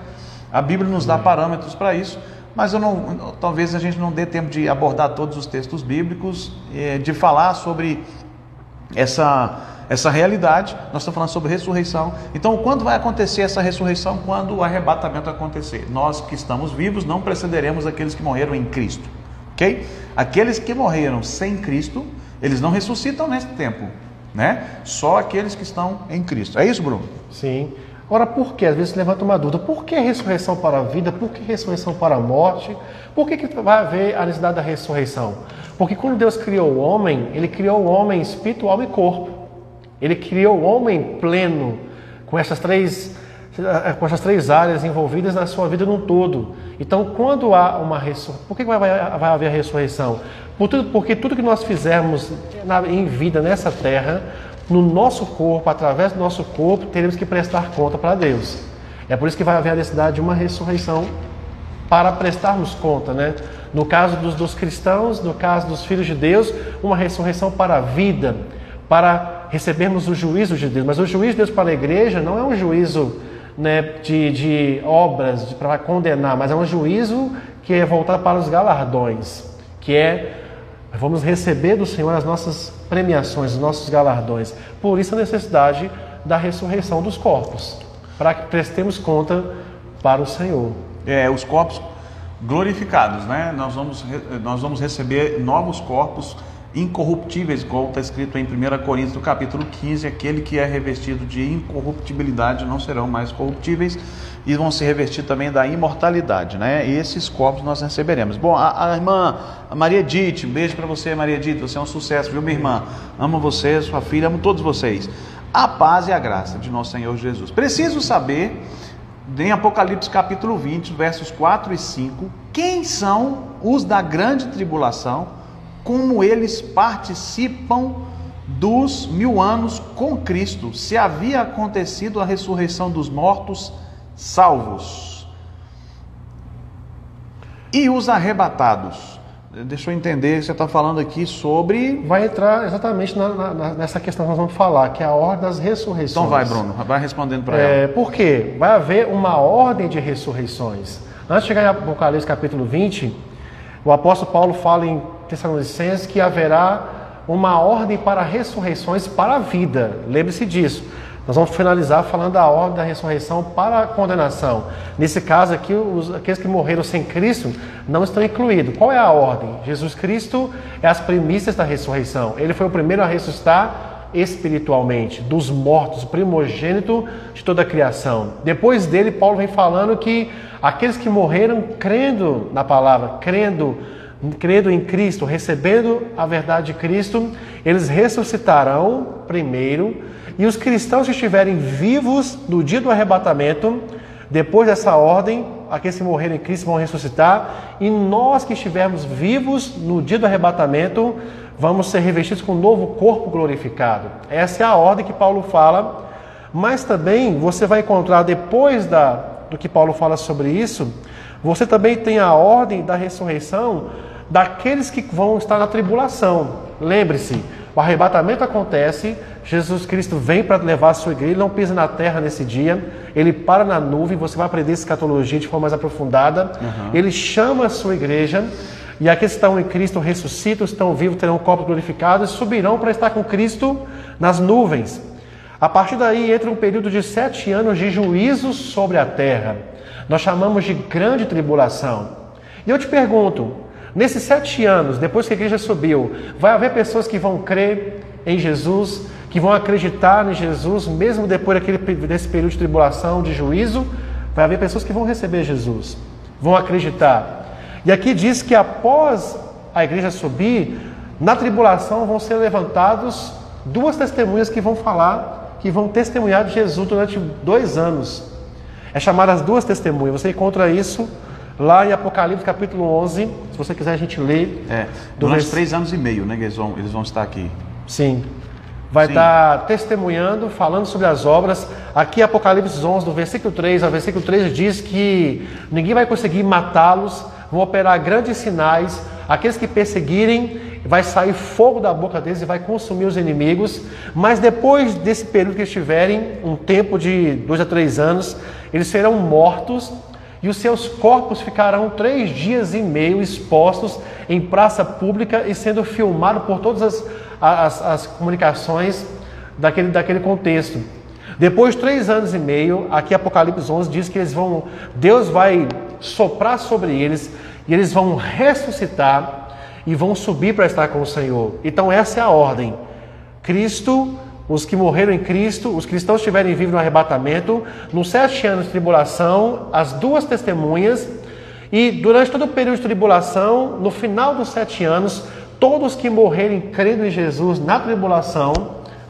A: A Bíblia nos dá parâmetros para isso, mas eu não, talvez a gente não dê tempo de abordar todos os textos bíblicos, eh, de falar sobre essa, essa realidade. Nós estamos falando sobre ressurreição. Então, quando vai acontecer essa ressurreição? Quando o arrebatamento acontecer. Nós que estamos vivos não precederemos aqueles que morreram em Cristo. Ok? Aqueles que morreram sem Cristo, eles não ressuscitam nesse tempo. Né? Só aqueles que estão em Cristo. É isso, Bruno?
B: Sim. Ora, por que? Às vezes levanta uma dúvida. Por que ressurreição para a vida? Por que ressurreição para a morte? Por que, que vai haver a necessidade da ressurreição? Porque quando Deus criou o homem, Ele criou o homem espiritual e corpo. Ele criou o homem pleno, com essas três, com essas três áreas envolvidas na sua vida no todo. Então, quando há uma ressurreição, por que vai, vai haver a ressurreição? Por tudo, porque tudo que nós fizermos na, em vida nessa terra no nosso corpo, através do nosso corpo, teremos que prestar conta para Deus. É por isso que vai haver a necessidade de uma ressurreição para prestarmos conta, né? No caso dos, dos cristãos, no caso dos filhos de Deus, uma ressurreição para a vida, para recebermos o juízo de Deus. Mas o juízo de Deus para a igreja não é um juízo né, de, de obras para condenar, mas é um juízo que é voltado para os galardões, que é Vamos receber do Senhor as nossas premiações, os nossos galardões. Por isso a necessidade da ressurreição dos corpos, para que prestemos conta para o Senhor.
A: É, os corpos, glorificados, né? Nós vamos, nós vamos receber novos corpos incorruptíveis, como está escrito em 1 Coríntios, no capítulo 15, aquele que é revestido de incorruptibilidade não serão mais corruptíveis e vão se revestir também da imortalidade, né? E esses corpos nós receberemos. Bom, a, a irmã a Maria Edith, um beijo para você, Maria Edith, você é um sucesso, viu, minha irmã? Amo você, sua filha, amo todos vocês. A paz e a graça de nosso Senhor Jesus. Preciso saber, em Apocalipse capítulo 20, versos 4 e 5, quem são os da grande tribulação, como eles participam dos mil anos com Cristo, se havia acontecido a ressurreição dos mortos salvos. E os arrebatados. Deixa eu entender, você está falando aqui sobre.
B: Vai entrar exatamente na, na, nessa questão que nós vamos falar, que é a ordem das ressurreições.
A: Então vai, Bruno, vai respondendo para
B: é, ela. Por quê? Vai haver uma ordem de ressurreições. Antes de chegar em Apocalipse capítulo 20, o apóstolo Paulo fala em Tessalonicenses que haverá uma ordem para ressurreições para a vida. Lembre-se disso. Nós vamos finalizar falando da ordem da ressurreição para a condenação. Nesse caso aqui, os, aqueles que morreram sem Cristo não estão incluídos. Qual é a ordem? Jesus Cristo é as primícias da ressurreição. Ele foi o primeiro a ressuscitar espiritualmente, dos mortos, primogênito de toda a criação. Depois dele, Paulo vem falando que aqueles que morreram crendo na palavra, crendo crendo em Cristo, recebendo a verdade de Cristo, eles ressuscitarão primeiro, e os cristãos que estiverem vivos no dia do arrebatamento, depois dessa ordem, aqueles que morreram em Cristo vão ressuscitar, e nós que estivermos vivos no dia do arrebatamento, vamos ser revestidos com um novo corpo glorificado. Essa é a ordem que Paulo fala, mas também você vai encontrar depois da, do que Paulo fala sobre isso, você também tem a ordem da ressurreição daqueles que vão estar na tribulação. Lembre-se, o arrebatamento acontece, Jesus Cristo vem para levar a sua igreja, ele não pisa na terra nesse dia, ele para na nuvem, você vai aprender escatologia de forma mais aprofundada, uhum. ele chama a sua igreja, e aqueles que estão em Cristo ressuscitam, estão vivos, terão corpos glorificados e subirão para estar com Cristo nas nuvens. A partir daí entra um período de sete anos de juízo sobre a terra. Nós chamamos de grande tribulação. E eu te pergunto, Nesses sete anos, depois que a igreja subiu, vai haver pessoas que vão crer em Jesus, que vão acreditar em Jesus, mesmo depois daquele, desse período de tribulação, de juízo, vai haver pessoas que vão receber Jesus, vão acreditar. E aqui diz que após a igreja subir, na tribulação vão ser levantados duas testemunhas que vão falar, que vão testemunhar de Jesus durante dois anos. É chamada as duas testemunhas. Você encontra isso Lá em Apocalipse capítulo 11, se você quiser a gente lê.
A: É, durante vers... três anos e meio, né, eles vão, eles vão estar aqui.
B: Sim. Vai Sim. estar testemunhando, falando sobre as obras. Aqui Apocalipse 11, do versículo 3 ao versículo 3 diz que ninguém vai conseguir matá-los, vão operar grandes sinais. Aqueles que perseguirem, vai sair fogo da boca deles e vai consumir os inimigos. Mas depois desse período que estiverem, um tempo de dois a três anos, eles serão mortos e os seus corpos ficarão três dias e meio expostos em praça pública e sendo filmados por todas as, as, as comunicações daquele, daquele contexto. Depois de três anos e meio, aqui Apocalipse 11 diz que eles vão, Deus vai soprar sobre eles e eles vão ressuscitar e vão subir para estar com o Senhor. Então essa é a ordem. Cristo os que morreram em Cristo, os cristãos estiverem vivos no arrebatamento, nos sete anos de tribulação, as duas testemunhas, e durante todo o período de tribulação, no final dos sete anos, todos que morrerem crendo em Jesus na tribulação,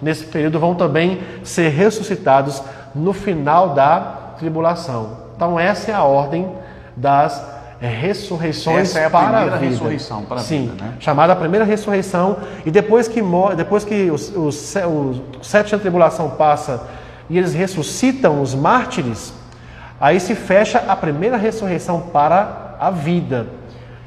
B: nesse período, vão também ser ressuscitados no final da tribulação. Então, essa é a ordem das ressurreições Essa é a para a vida.
A: ressurreição para a
B: Sim,
A: vida, né?
B: chamada a primeira ressurreição. E depois que, depois que os, os, os sete anos de tribulação passa e eles ressuscitam os mártires, aí se fecha a primeira ressurreição para a vida.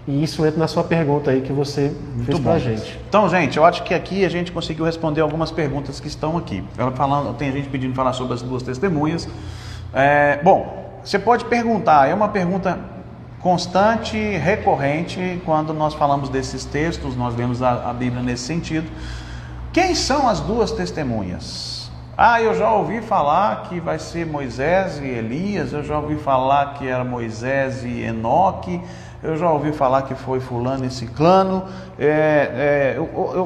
B: E isso entra na sua pergunta aí que você fez para a gente.
A: Então, gente, eu acho que aqui a gente conseguiu responder algumas perguntas que estão aqui. Ela falando, tem gente pedindo falar sobre as duas testemunhas. É, bom, você pode perguntar, é uma pergunta constante, recorrente, quando nós falamos desses textos, nós vemos a, a Bíblia nesse sentido. Quem são as duas testemunhas? Ah, eu já ouvi falar que vai ser Moisés e Elias, eu já ouvi falar que era Moisés e Enoque, eu já ouvi falar que foi fulano e ciclano. É, é,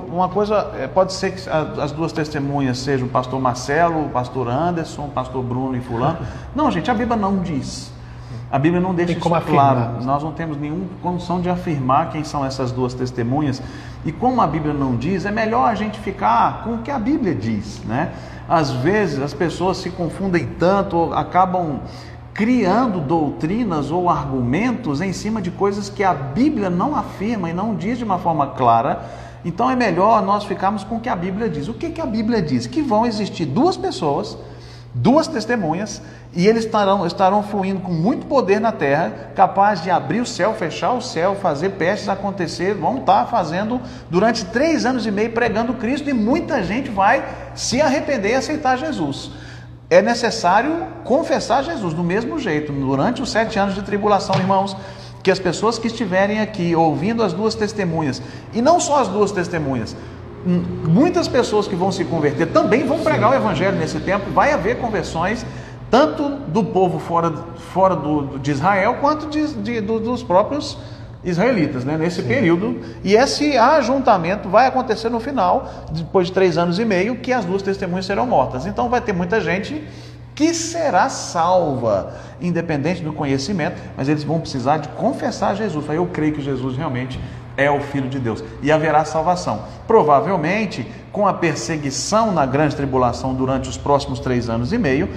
A: uma coisa, é, pode ser que as duas testemunhas sejam o pastor Marcelo, o pastor Anderson, o pastor Bruno e fulano. Não, gente, a Bíblia não diz. A Bíblia não deixa isso claro. Nós não temos nenhuma condição de afirmar quem são essas duas testemunhas. E como a Bíblia não diz, é melhor a gente ficar com o que a Bíblia diz, né? Às vezes as pessoas se confundem tanto, acabam criando doutrinas ou argumentos em cima de coisas que a Bíblia não afirma e não diz de uma forma clara. Então é melhor nós ficarmos com o que a Bíblia diz. O que, que a Bíblia diz? Que vão existir duas pessoas, duas testemunhas, e eles estarão, estarão fluindo com muito poder na terra, capaz de abrir o céu, fechar o céu, fazer pestes acontecer. Vão estar fazendo durante três anos e meio pregando Cristo, e muita gente vai se arrepender e aceitar Jesus é necessário confessar Jesus do mesmo jeito, durante os sete anos de tribulação, irmãos, que as pessoas que estiverem aqui ouvindo as duas testemunhas, e não só as duas testemunhas, muitas pessoas que vão se converter também vão pregar o Evangelho nesse tempo, vai haver conversões, tanto do povo fora, fora do, de Israel, quanto de, de, dos próprios israelitas, né, nesse Sim. período. E esse ajuntamento vai acontecer no final, depois de três anos e meio, que as duas testemunhas serão mortas. Então vai ter muita gente que será salva, independente do conhecimento, mas eles vão precisar de confessar Jesus. Eu creio que Jesus realmente é o Filho de Deus e haverá salvação. Provavelmente, com a perseguição na grande tribulação durante os próximos três anos e meio,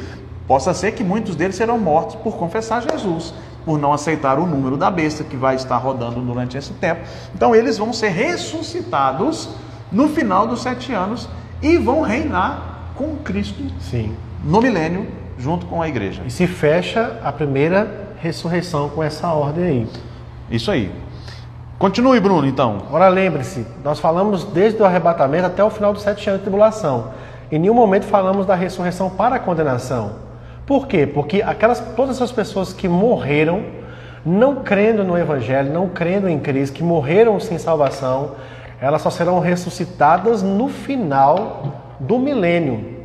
A: possa ser que muitos deles serão mortos por confessar Jesus por não aceitar o número da besta que vai estar rodando durante esse tempo. Então eles vão ser ressuscitados no final dos sete anos e vão reinar com Cristo
B: Sim.
A: no milênio, junto com a igreja.
B: E se fecha a primeira ressurreição com essa ordem aí.
A: Isso aí. Continue, Bruno, então.
B: Agora lembre-se, nós falamos desde o arrebatamento até o final dos sete anos de tribulação. Em nenhum momento falamos da ressurreição para a condenação. Por quê? Porque aquelas, todas essas pessoas que morreram não crendo no Evangelho, não crendo em Cristo, que morreram sem salvação, elas só serão ressuscitadas no final do milênio.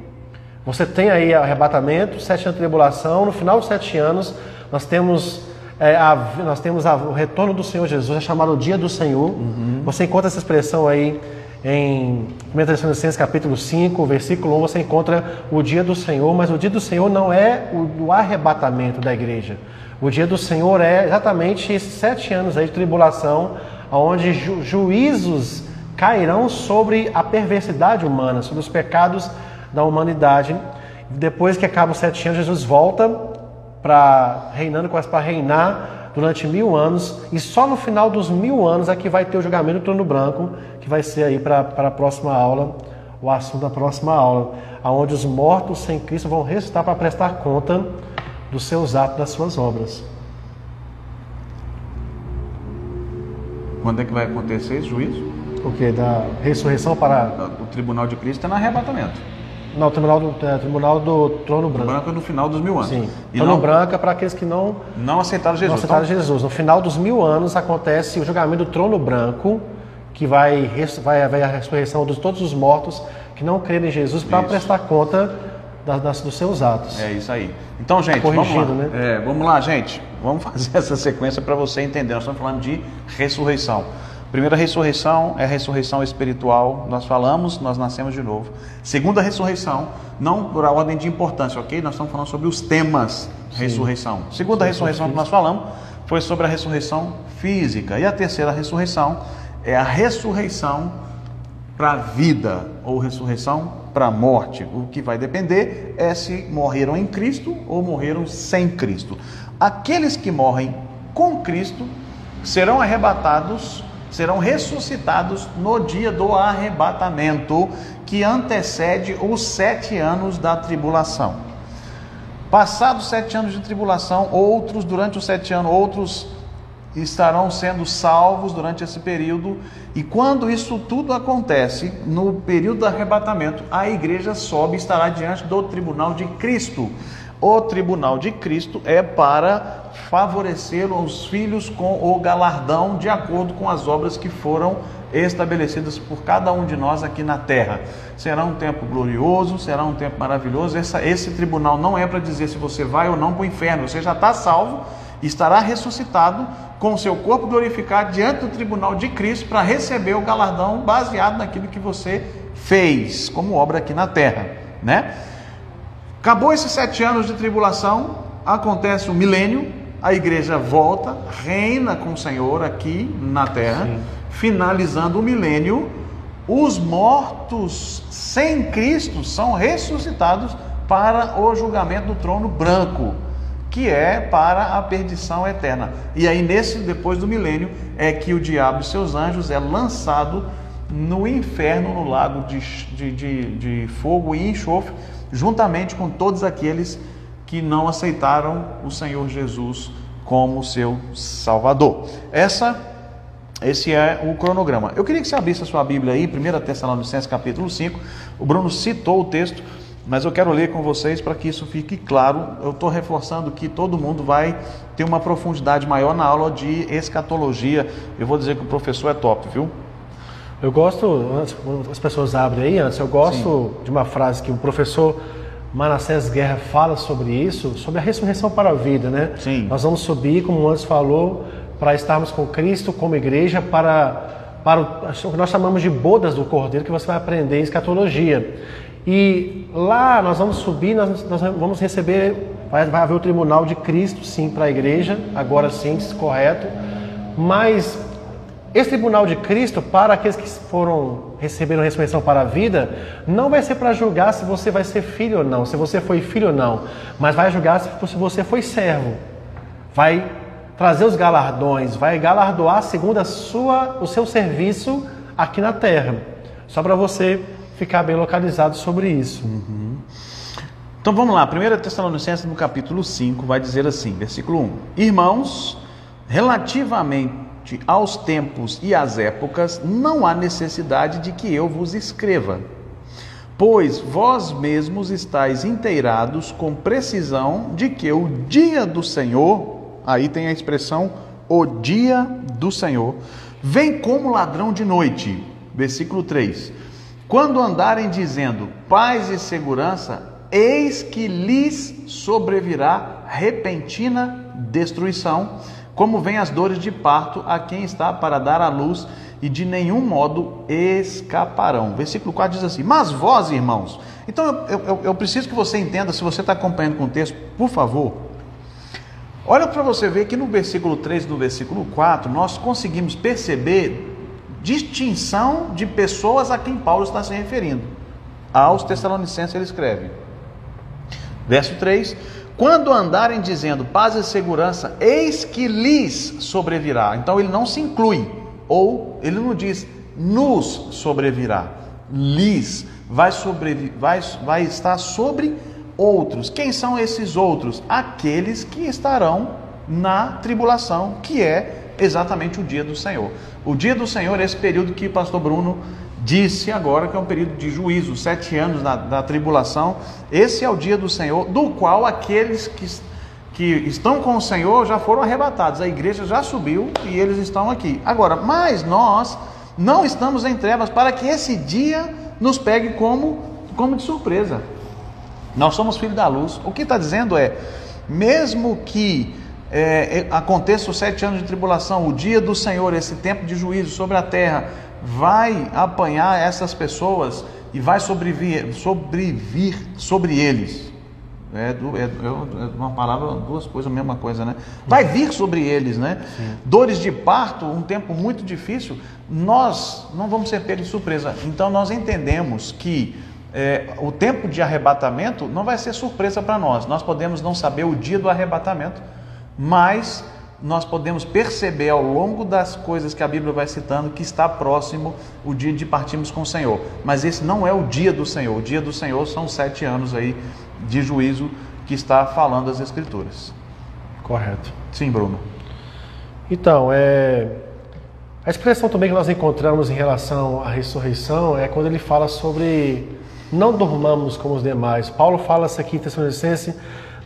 B: Você tem aí arrebatamento, sete anos de tribulação, no final dos sete anos nós temos, é, a, nós temos a, o retorno do Senhor Jesus, é chamado o dia do Senhor. Uhum. Você encontra essa expressão aí em 1 Tessalonicenses capítulo 5, versículo 1, você encontra o dia do Senhor, mas o dia do Senhor não é o arrebatamento da igreja. O dia do Senhor é exatamente esses sete anos aí de tribulação, onde ju juízos cairão sobre a perversidade humana, sobre os pecados da humanidade. Depois que acabam os sete anos, Jesus volta para reinando quase para reinar durante mil anos, e só no final dos mil anos é que vai ter o julgamento do trono branco, que vai ser aí para a próxima aula, o assunto da próxima aula, aonde os mortos sem Cristo vão ressuscitar para prestar conta dos seus atos, das suas obras.
A: Quando é que vai acontecer esse juízo?
B: O que? Da ressurreição para.
A: O tribunal de Cristo é no arrebatamento.
B: Não, o tribunal do, é, tribunal do Trono Branco.
A: Branco é no final dos mil anos.
B: Sim. E Trono não, Branco é para aqueles que não.
A: Não aceitaram Jesus.
B: Não aceitaram então... Jesus. No final dos mil anos acontece o julgamento do Trono Branco que vai, vai haver a ressurreição de todos os mortos que não creem em Jesus para prestar conta das, das, dos seus atos.
A: É isso aí. Então, gente, vamos lá. Né? É, vamos lá, gente. Vamos (laughs) fazer essa sequência para você entender. Nós estamos falando de ressurreição. Primeira ressurreição é a ressurreição espiritual. Nós falamos, nós nascemos de novo. Segunda ressurreição, não por a ordem de importância, ok? Nós estamos falando sobre os temas Sim. ressurreição. Segunda Sim, ressurreição que nós falamos foi sobre a ressurreição física. E a terceira ressurreição é a ressurreição para a vida ou ressurreição para a morte. O que vai depender é se morreram em Cristo ou morreram sem Cristo. Aqueles que morrem com Cristo serão arrebatados, serão ressuscitados no dia do arrebatamento, que antecede os sete anos da tribulação. Passados sete anos de tribulação, outros, durante os sete anos, outros estarão sendo salvos durante esse período. E quando isso tudo acontece, no período do arrebatamento, a igreja sobe e estará diante do tribunal de Cristo. O tribunal de Cristo é para favorecer os filhos com o galardão de acordo com as obras que foram estabelecidas por cada um de nós aqui na terra. Será um tempo glorioso, será um tempo maravilhoso. Essa, esse tribunal não é para dizer se você vai ou não para o inferno, você já está salvo estará ressuscitado com seu corpo glorificado diante do tribunal de Cristo para receber o galardão baseado naquilo que você fez como obra aqui na terra, né? Acabou esses sete anos de tribulação, acontece o milênio, a igreja volta, reina com o Senhor aqui na terra, Sim. finalizando o milênio, os mortos sem Cristo são ressuscitados para o julgamento do trono branco, que é para a perdição eterna. E aí, nesse depois do milênio, é que o diabo e seus anjos é lançado no inferno, no lago de, de, de, de fogo e enxofre, juntamente com todos aqueles que não aceitaram o Senhor Jesus como seu Salvador. Essa, esse é o cronograma. Eu queria que você abrisse a sua Bíblia aí, 1 Tessalonicenses capítulo 5. O Bruno citou o texto, mas eu quero ler com vocês para que isso fique claro. Eu estou reforçando que todo mundo vai ter uma profundidade maior na aula de escatologia. Eu vou dizer que o professor é top, viu?
B: Eu gosto, as pessoas abrem aí antes, eu gosto Sim. de uma frase que o professor Manassés Guerra fala sobre isso, sobre a ressurreição para a vida, né?
A: Sim.
B: Nós vamos subir, como o antes falou, para estarmos com Cristo como igreja, para, para o que nós chamamos de bodas do Cordeiro, que você vai aprender em escatologia. E lá nós vamos subir, nós, nós vamos receber, vai, vai haver o tribunal de Cristo, sim, para a igreja, agora sim, correto. Mas esse tribunal de Cristo, para aqueles que foram receberam a ressurreição para a vida, não vai ser para julgar se você vai ser filho ou não, se você foi filho ou não, mas vai julgar se você foi servo. Vai trazer os galardões, vai galardoar segundo a sua, o seu serviço aqui na terra. Só para você ficar bem localizado sobre isso.
A: Uhum. Então vamos lá, 1 Tessalonicenses no capítulo 5 vai dizer assim, versículo 1: Irmãos, relativamente aos tempos e às épocas, não há necessidade de que eu vos escreva, pois vós mesmos estáis inteirados com precisão de que o dia do Senhor, aí tem a expressão o dia do Senhor, vem como ladrão de noite. Versículo 3 quando andarem dizendo paz e segurança, eis que lhes sobrevirá repentina destruição, como vem as dores de parto a quem está para dar à luz, e de nenhum modo escaparão. Versículo 4 diz assim: Mas vós, irmãos, então eu, eu, eu preciso que você entenda, se você está acompanhando com o texto, por favor, olha para você ver que no versículo 3 e no versículo 4 nós conseguimos perceber distinção de pessoas a quem Paulo está se referindo. Aos Tessalonicenses ele escreve. Verso 3: Quando andarem dizendo paz e segurança, eis que lhes sobrevirá. Então ele não se inclui, ou ele não diz nos sobrevirá. Lhes vai, sobre, vai, vai estar sobre outros. Quem são esses outros? Aqueles que estarão na tribulação, que é exatamente o dia do Senhor. O dia do Senhor é esse período que o pastor Bruno disse agora, que é um período de juízo, sete anos da, da tribulação. Esse é o dia do Senhor, do qual aqueles que, que estão com o Senhor já foram arrebatados. A igreja já subiu e eles estão aqui. Agora, mas nós não estamos em trevas para que esse dia nos pegue como, como de surpresa. Nós somos filhos da luz. O que está dizendo é, mesmo que é, aconteça os sete anos de tribulação, o dia do Senhor, esse tempo de juízo sobre a terra, vai apanhar essas pessoas e vai sobrevir, sobrevir sobre eles. É, é, é, uma palavra, duas coisas, a mesma coisa, né? Vai vir sobre eles, né? Sim. Dores de parto, um tempo muito difícil, nós não vamos ser pegos de surpresa. Então nós entendemos que é, o tempo de arrebatamento não vai ser surpresa para nós. Nós podemos não saber o dia do arrebatamento, mas nós podemos perceber ao longo das coisas que a Bíblia vai citando que está próximo o dia de partirmos com o Senhor. Mas esse não é o dia do Senhor. O dia do Senhor são sete anos aí de juízo que está falando as Escrituras.
B: Correto.
A: Sim, Bruno.
B: Então, é... a expressão também que nós encontramos em relação à ressurreição é quando ele fala sobre não dormamos como os demais. Paulo fala isso aqui em Tessalonicenses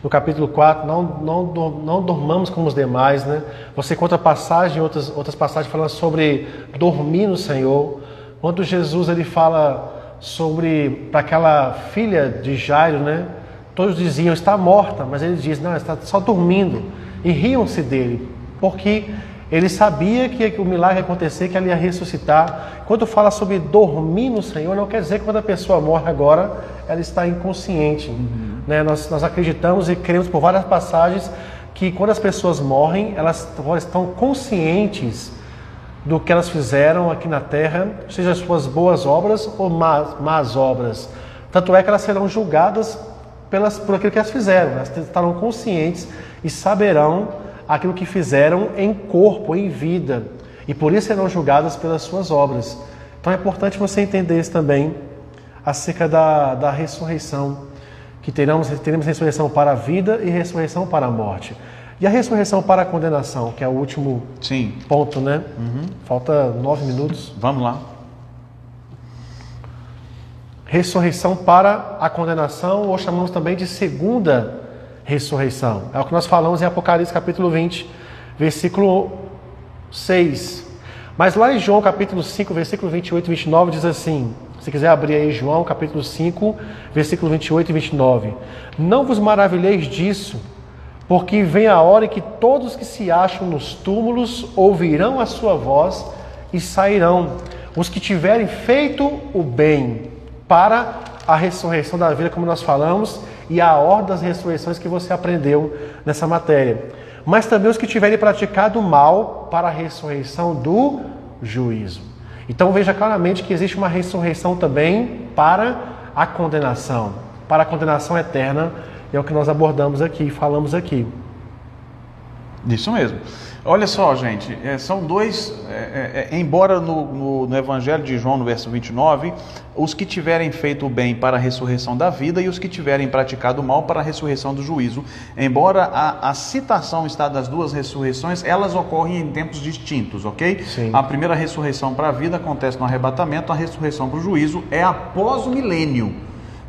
B: no capítulo 4, não, não, não dormamos como os demais, né? Você conta passagem, outras, outras passagens falando sobre dormir no Senhor. Quando Jesus ele fala sobre para aquela filha de Jairo, né? Todos diziam está morta, mas ele diz não, está só dormindo. e riam-se dele, porque ele sabia que o milagre ia acontecer, que ele ia ressuscitar. Quando fala sobre dormir no Senhor, não quer dizer que quando a pessoa morre agora, ela está inconsciente. Uhum. Né? Nós, nós acreditamos e cremos por várias passagens que quando as pessoas morrem, elas estão conscientes do que elas fizeram aqui na terra, seja as suas boas obras ou más, más obras. Tanto é que elas serão julgadas pelas, por aquilo que elas fizeram. Elas estarão conscientes e saberão aquilo que fizeram em corpo, em vida. E por isso serão julgadas pelas suas obras. Então é importante você entender isso também acerca da, da ressurreição. Que teremos, teremos ressurreição para a vida e ressurreição para a morte. E a ressurreição para a condenação, que é o último
A: Sim.
B: ponto, né? Uhum. Falta nove minutos.
A: Vamos lá.
B: Ressurreição para a condenação, ou chamamos também de segunda ressurreição. É o que nós falamos em Apocalipse capítulo 20, versículo 6. Mas lá em João capítulo 5, versículo 28 e 29 diz assim: se quiser abrir aí João capítulo 5, versículo 28 e 29. Não vos maravilheis disso, porque vem a hora em que todos que se acham nos túmulos ouvirão a sua voz e sairão. Os que tiverem feito o bem para a ressurreição da vida, como nós falamos, e a ordem das ressurreições que você aprendeu nessa matéria. Mas também os que tiverem praticado mal para a ressurreição do juízo. Então veja claramente que existe uma ressurreição também para a condenação, para a condenação eterna, é o que nós abordamos aqui, falamos aqui.
A: Isso mesmo. Olha só, gente, é, são dois, é, é, é embora no, no, no, Evangelho de João, no verso 29, os que tiverem feito o bem para a ressurreição da vida e os que tiverem praticado o mal para a ressurreição do juízo, embora a, a citação está das duas ressurreições, elas ocorrem em tempos distintos, ok? Sim. A primeira ressurreição para a vida acontece no arrebatamento, a ressurreição para o juízo é após o milênio.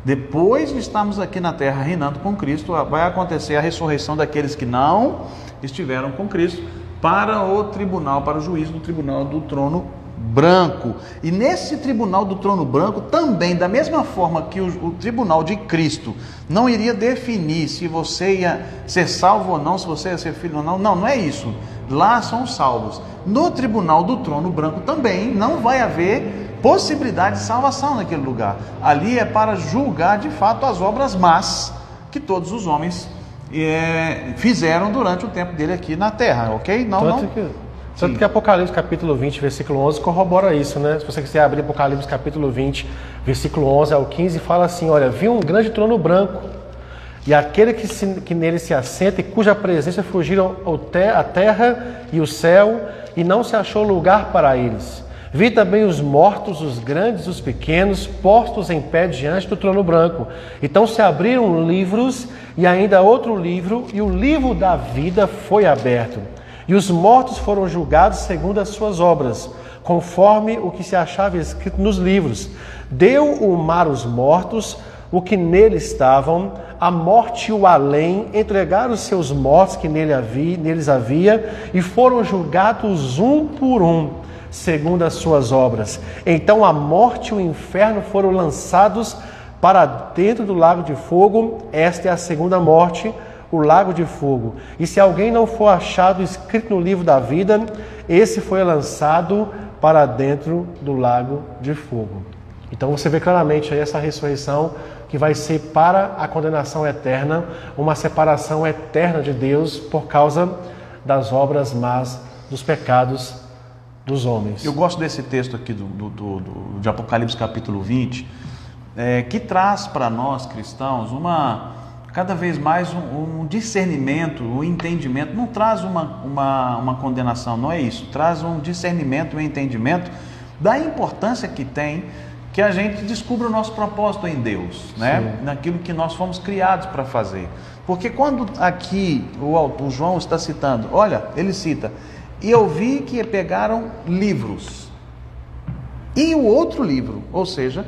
A: Depois de estarmos aqui na terra reinando com Cristo, vai acontecer a ressurreição daqueles que não estiveram com Cristo para o tribunal, para o juízo do tribunal do trono branco. E nesse tribunal do trono branco, também, da mesma forma que o, o, tribunal de Cristo não iria definir se você ia ser salvo ou não, se você ia ser filho ou não, não, não é isso. Lá são os salvos. No tribunal do trono branco também não vai haver possibilidade de salvação naquele lugar. Ali é para julgar de fato as obras más que todos os homens é, fizeram durante o tempo dele aqui na terra, ok?
B: Não, tanto, não... Que, tanto que Apocalipse capítulo 20, versículo 11 corrobora isso, né? Se você quiser abrir Apocalipse capítulo 20, versículo 11 ao 15, fala assim: Olha, vi um grande trono branco, e aquele que, se, que nele se assenta e cuja presença fugiram a terra e o céu, e não se achou lugar para eles. Vi também os mortos, os grandes, os pequenos, postos em pé diante do trono branco. Então se abriram livros e ainda outro livro, e o livro da vida foi aberto. E os mortos foram julgados segundo as suas obras, conforme o que se achava escrito nos livros. Deu o mar os mortos, o que nele estavam, a morte e o além, entregaram os seus mortos que nele havia, neles havia, e foram julgados um por um segundo as suas obras. Então a morte e o inferno foram lançados para dentro do lago de fogo. Esta é a segunda morte, o lago de fogo. E se alguém não for achado escrito no livro da vida, esse foi lançado para dentro do lago de fogo. Então você vê claramente aí essa ressurreição que vai ser para a condenação eterna, uma separação eterna de Deus por causa das obras más, dos pecados dos homens.
A: Eu gosto desse texto aqui do, do, do, de Apocalipse capítulo 20, é, que traz para nós cristãos uma cada vez mais um, um, discernimento, um entendimento. Não traz uma, uma, uma condenação, não é isso. Traz um discernimento, um entendimento da importância que tem que a gente descubra o nosso propósito em Deus, né? naquilo que nós fomos criados para fazer. Porque quando aqui o, o João está citando, olha, ele cita, e eu vi que pegaram livros. E o outro livro, ou seja,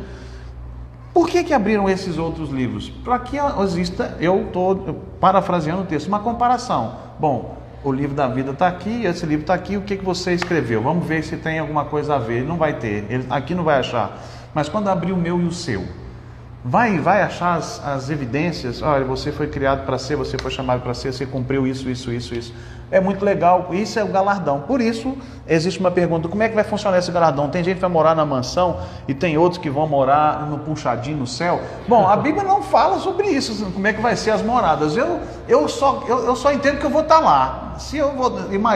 A: por que, que abriram esses outros livros? Para que exista, eu estou parafraseando o texto, uma comparação. Bom, o livro da vida está aqui, esse livro está aqui, o que, que você escreveu? Vamos ver se tem alguma coisa a ver. Não vai ter, ele, aqui não vai achar. Mas quando abrir o meu e o seu, vai, vai achar as, as evidências. Olha, você foi criado para ser, você foi chamado para ser, você cumpriu isso, isso, isso, isso. É muito legal, isso é o galardão. Por isso, existe uma pergunta: como é que vai funcionar esse galardão? Tem gente que vai morar na mansão e tem outros que vão morar no puxadinho no céu. Bom, a Bíblia não fala sobre isso, assim, como é que vai ser as moradas. Eu, eu, só, eu, eu só entendo que eu vou estar lá. Se eu, vou,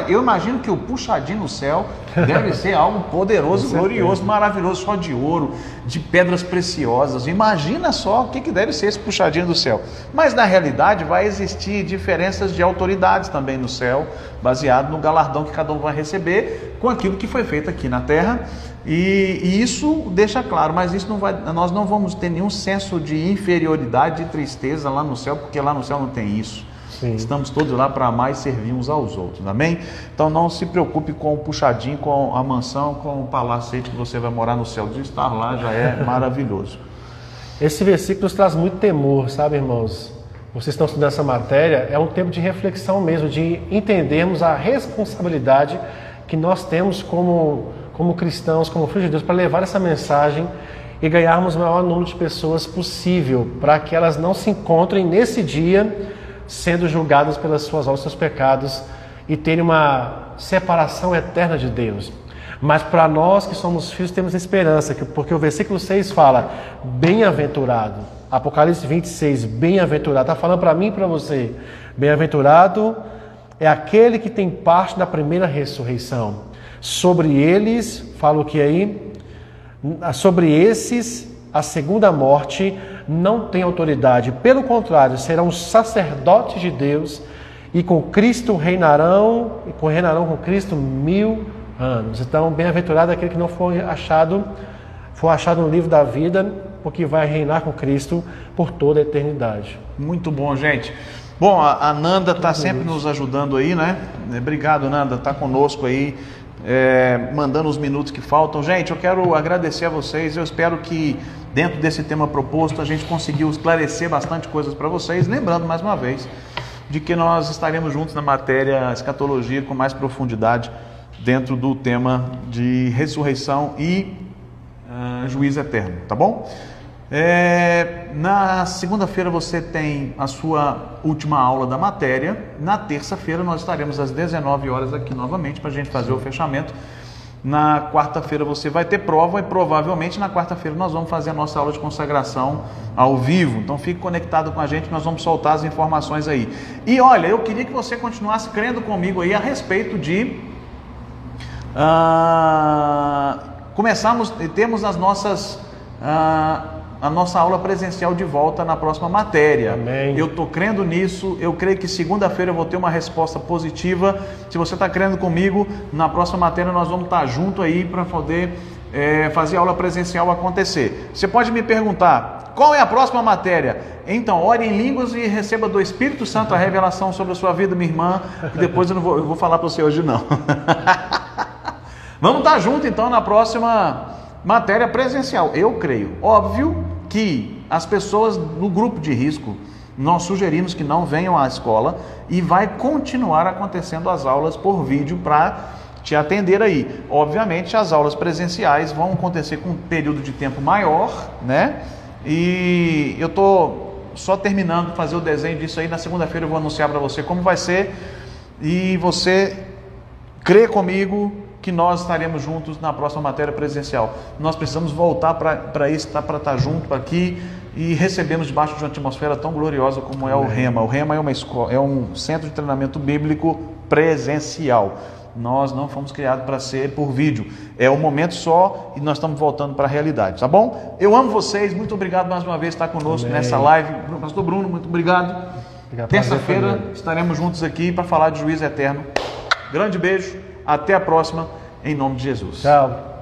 A: eu imagino que o puxadinho no céu deve ser algo (laughs) poderoso, glorioso, maravilhoso, só de ouro, de pedras preciosas. Imagina só o que, que deve ser esse puxadinho do céu. Mas na realidade vai existir diferenças de autoridades também no céu, baseado no galardão que cada um vai receber com aquilo que foi feito aqui na terra. E, e, isso deixa claro, mas isso não vai, nós não vamos ter nenhum senso de inferioridade, de tristeza lá no céu, porque lá no céu não tem isso. Sim. Estamos todos lá para amar e servir uns aos outros, amém? Então não se preocupe com o puxadinho, com a mansão, com o palácio que você vai morar no céu. De estar lá já é (laughs) maravilhoso.
B: Esse versículo nos traz muito temor, sabe, irmãos? Vocês estão estudando essa matéria, é um tempo de reflexão mesmo, de entendermos a responsabilidade que nós temos como, como cristãos, como filhos de Deus, para levar essa mensagem e ganharmos o maior número de pessoas possível, para que elas não se encontrem nesse dia sendo julgadas pelas suas obras, seus pecados e terem uma separação eterna de Deus. Mas para nós que somos filhos temos esperança, porque o versículo 6 fala: bem-aventurado. Apocalipse 26, bem-aventurado. Está falando para mim e para você. Bem-aventurado é aquele que tem parte da primeira ressurreição. Sobre eles, fala o que aí? Sobre esses, a segunda morte não têm autoridade. Pelo contrário, serão sacerdotes de Deus e com Cristo reinarão, e com reinarão com Cristo mil anos. Então, bem-aventurado aquele que não foi achado, foi achado no livro da vida, porque vai reinar com Cristo por toda a eternidade.
A: Muito bom, gente. Bom, a Nanda está sempre nos ajudando aí, né? Obrigado, Nanda, está conosco aí é, mandando os minutos que faltam. Gente, eu quero agradecer a vocês. Eu espero que dentro desse tema proposto a gente conseguiu esclarecer bastante coisas para vocês. Lembrando mais uma vez de que nós estaremos juntos na matéria escatologia com mais profundidade dentro do tema de ressurreição e uh, juízo eterno, tá bom? É, na segunda-feira você tem a sua última aula da matéria. Na terça-feira nós estaremos às 19 horas aqui novamente para a gente fazer o fechamento. Na quarta-feira você vai ter prova e provavelmente na quarta-feira nós vamos fazer a nossa aula de consagração ao vivo. Então fique conectado com a gente, nós vamos soltar as informações aí. E olha, eu queria que você continuasse crendo comigo aí a respeito de uh, começarmos e temos as nossas uh, a nossa aula presencial de volta na próxima matéria.
B: Amém.
A: Eu estou crendo nisso, eu creio que segunda-feira eu vou ter uma resposta positiva. Se você está crendo comigo, na próxima matéria nós vamos estar tá junto aí para poder é, fazer a aula presencial acontecer. Você pode me perguntar, qual é a próxima matéria? Então, ore em línguas e receba do Espírito Santo a revelação sobre a sua vida, minha irmã, que depois eu não vou, eu vou falar para você hoje não. (laughs) Vamos estar tá junto então na próxima matéria presencial. Eu creio. Óbvio que as pessoas no grupo de risco, nós sugerimos que não venham à escola e vai continuar acontecendo as aulas por vídeo para te atender aí. Obviamente, as aulas presenciais vão acontecer com um período de tempo maior, né? E eu tô só terminando de fazer o desenho disso aí. Na segunda-feira eu vou anunciar para você como vai ser. E você crê comigo que nós estaremos juntos na próxima matéria presencial. Nós precisamos voltar para isso, para estar junto aqui e recebemos debaixo de uma atmosfera tão gloriosa como é o Rema. O Rema é, uma escola, é um centro de treinamento bíblico presencial. Nós não fomos criados para ser por vídeo. É um momento só e nós estamos voltando para a realidade, tá bom? Eu amo vocês, muito obrigado mais uma vez por estar conosco Amém. nessa live. Pastor Bruno, muito obrigado. obrigado Terça-feira estaremos juntos aqui para falar de juízo eterno. Grande beijo. Até a próxima, em nome de Jesus.
B: Tchau.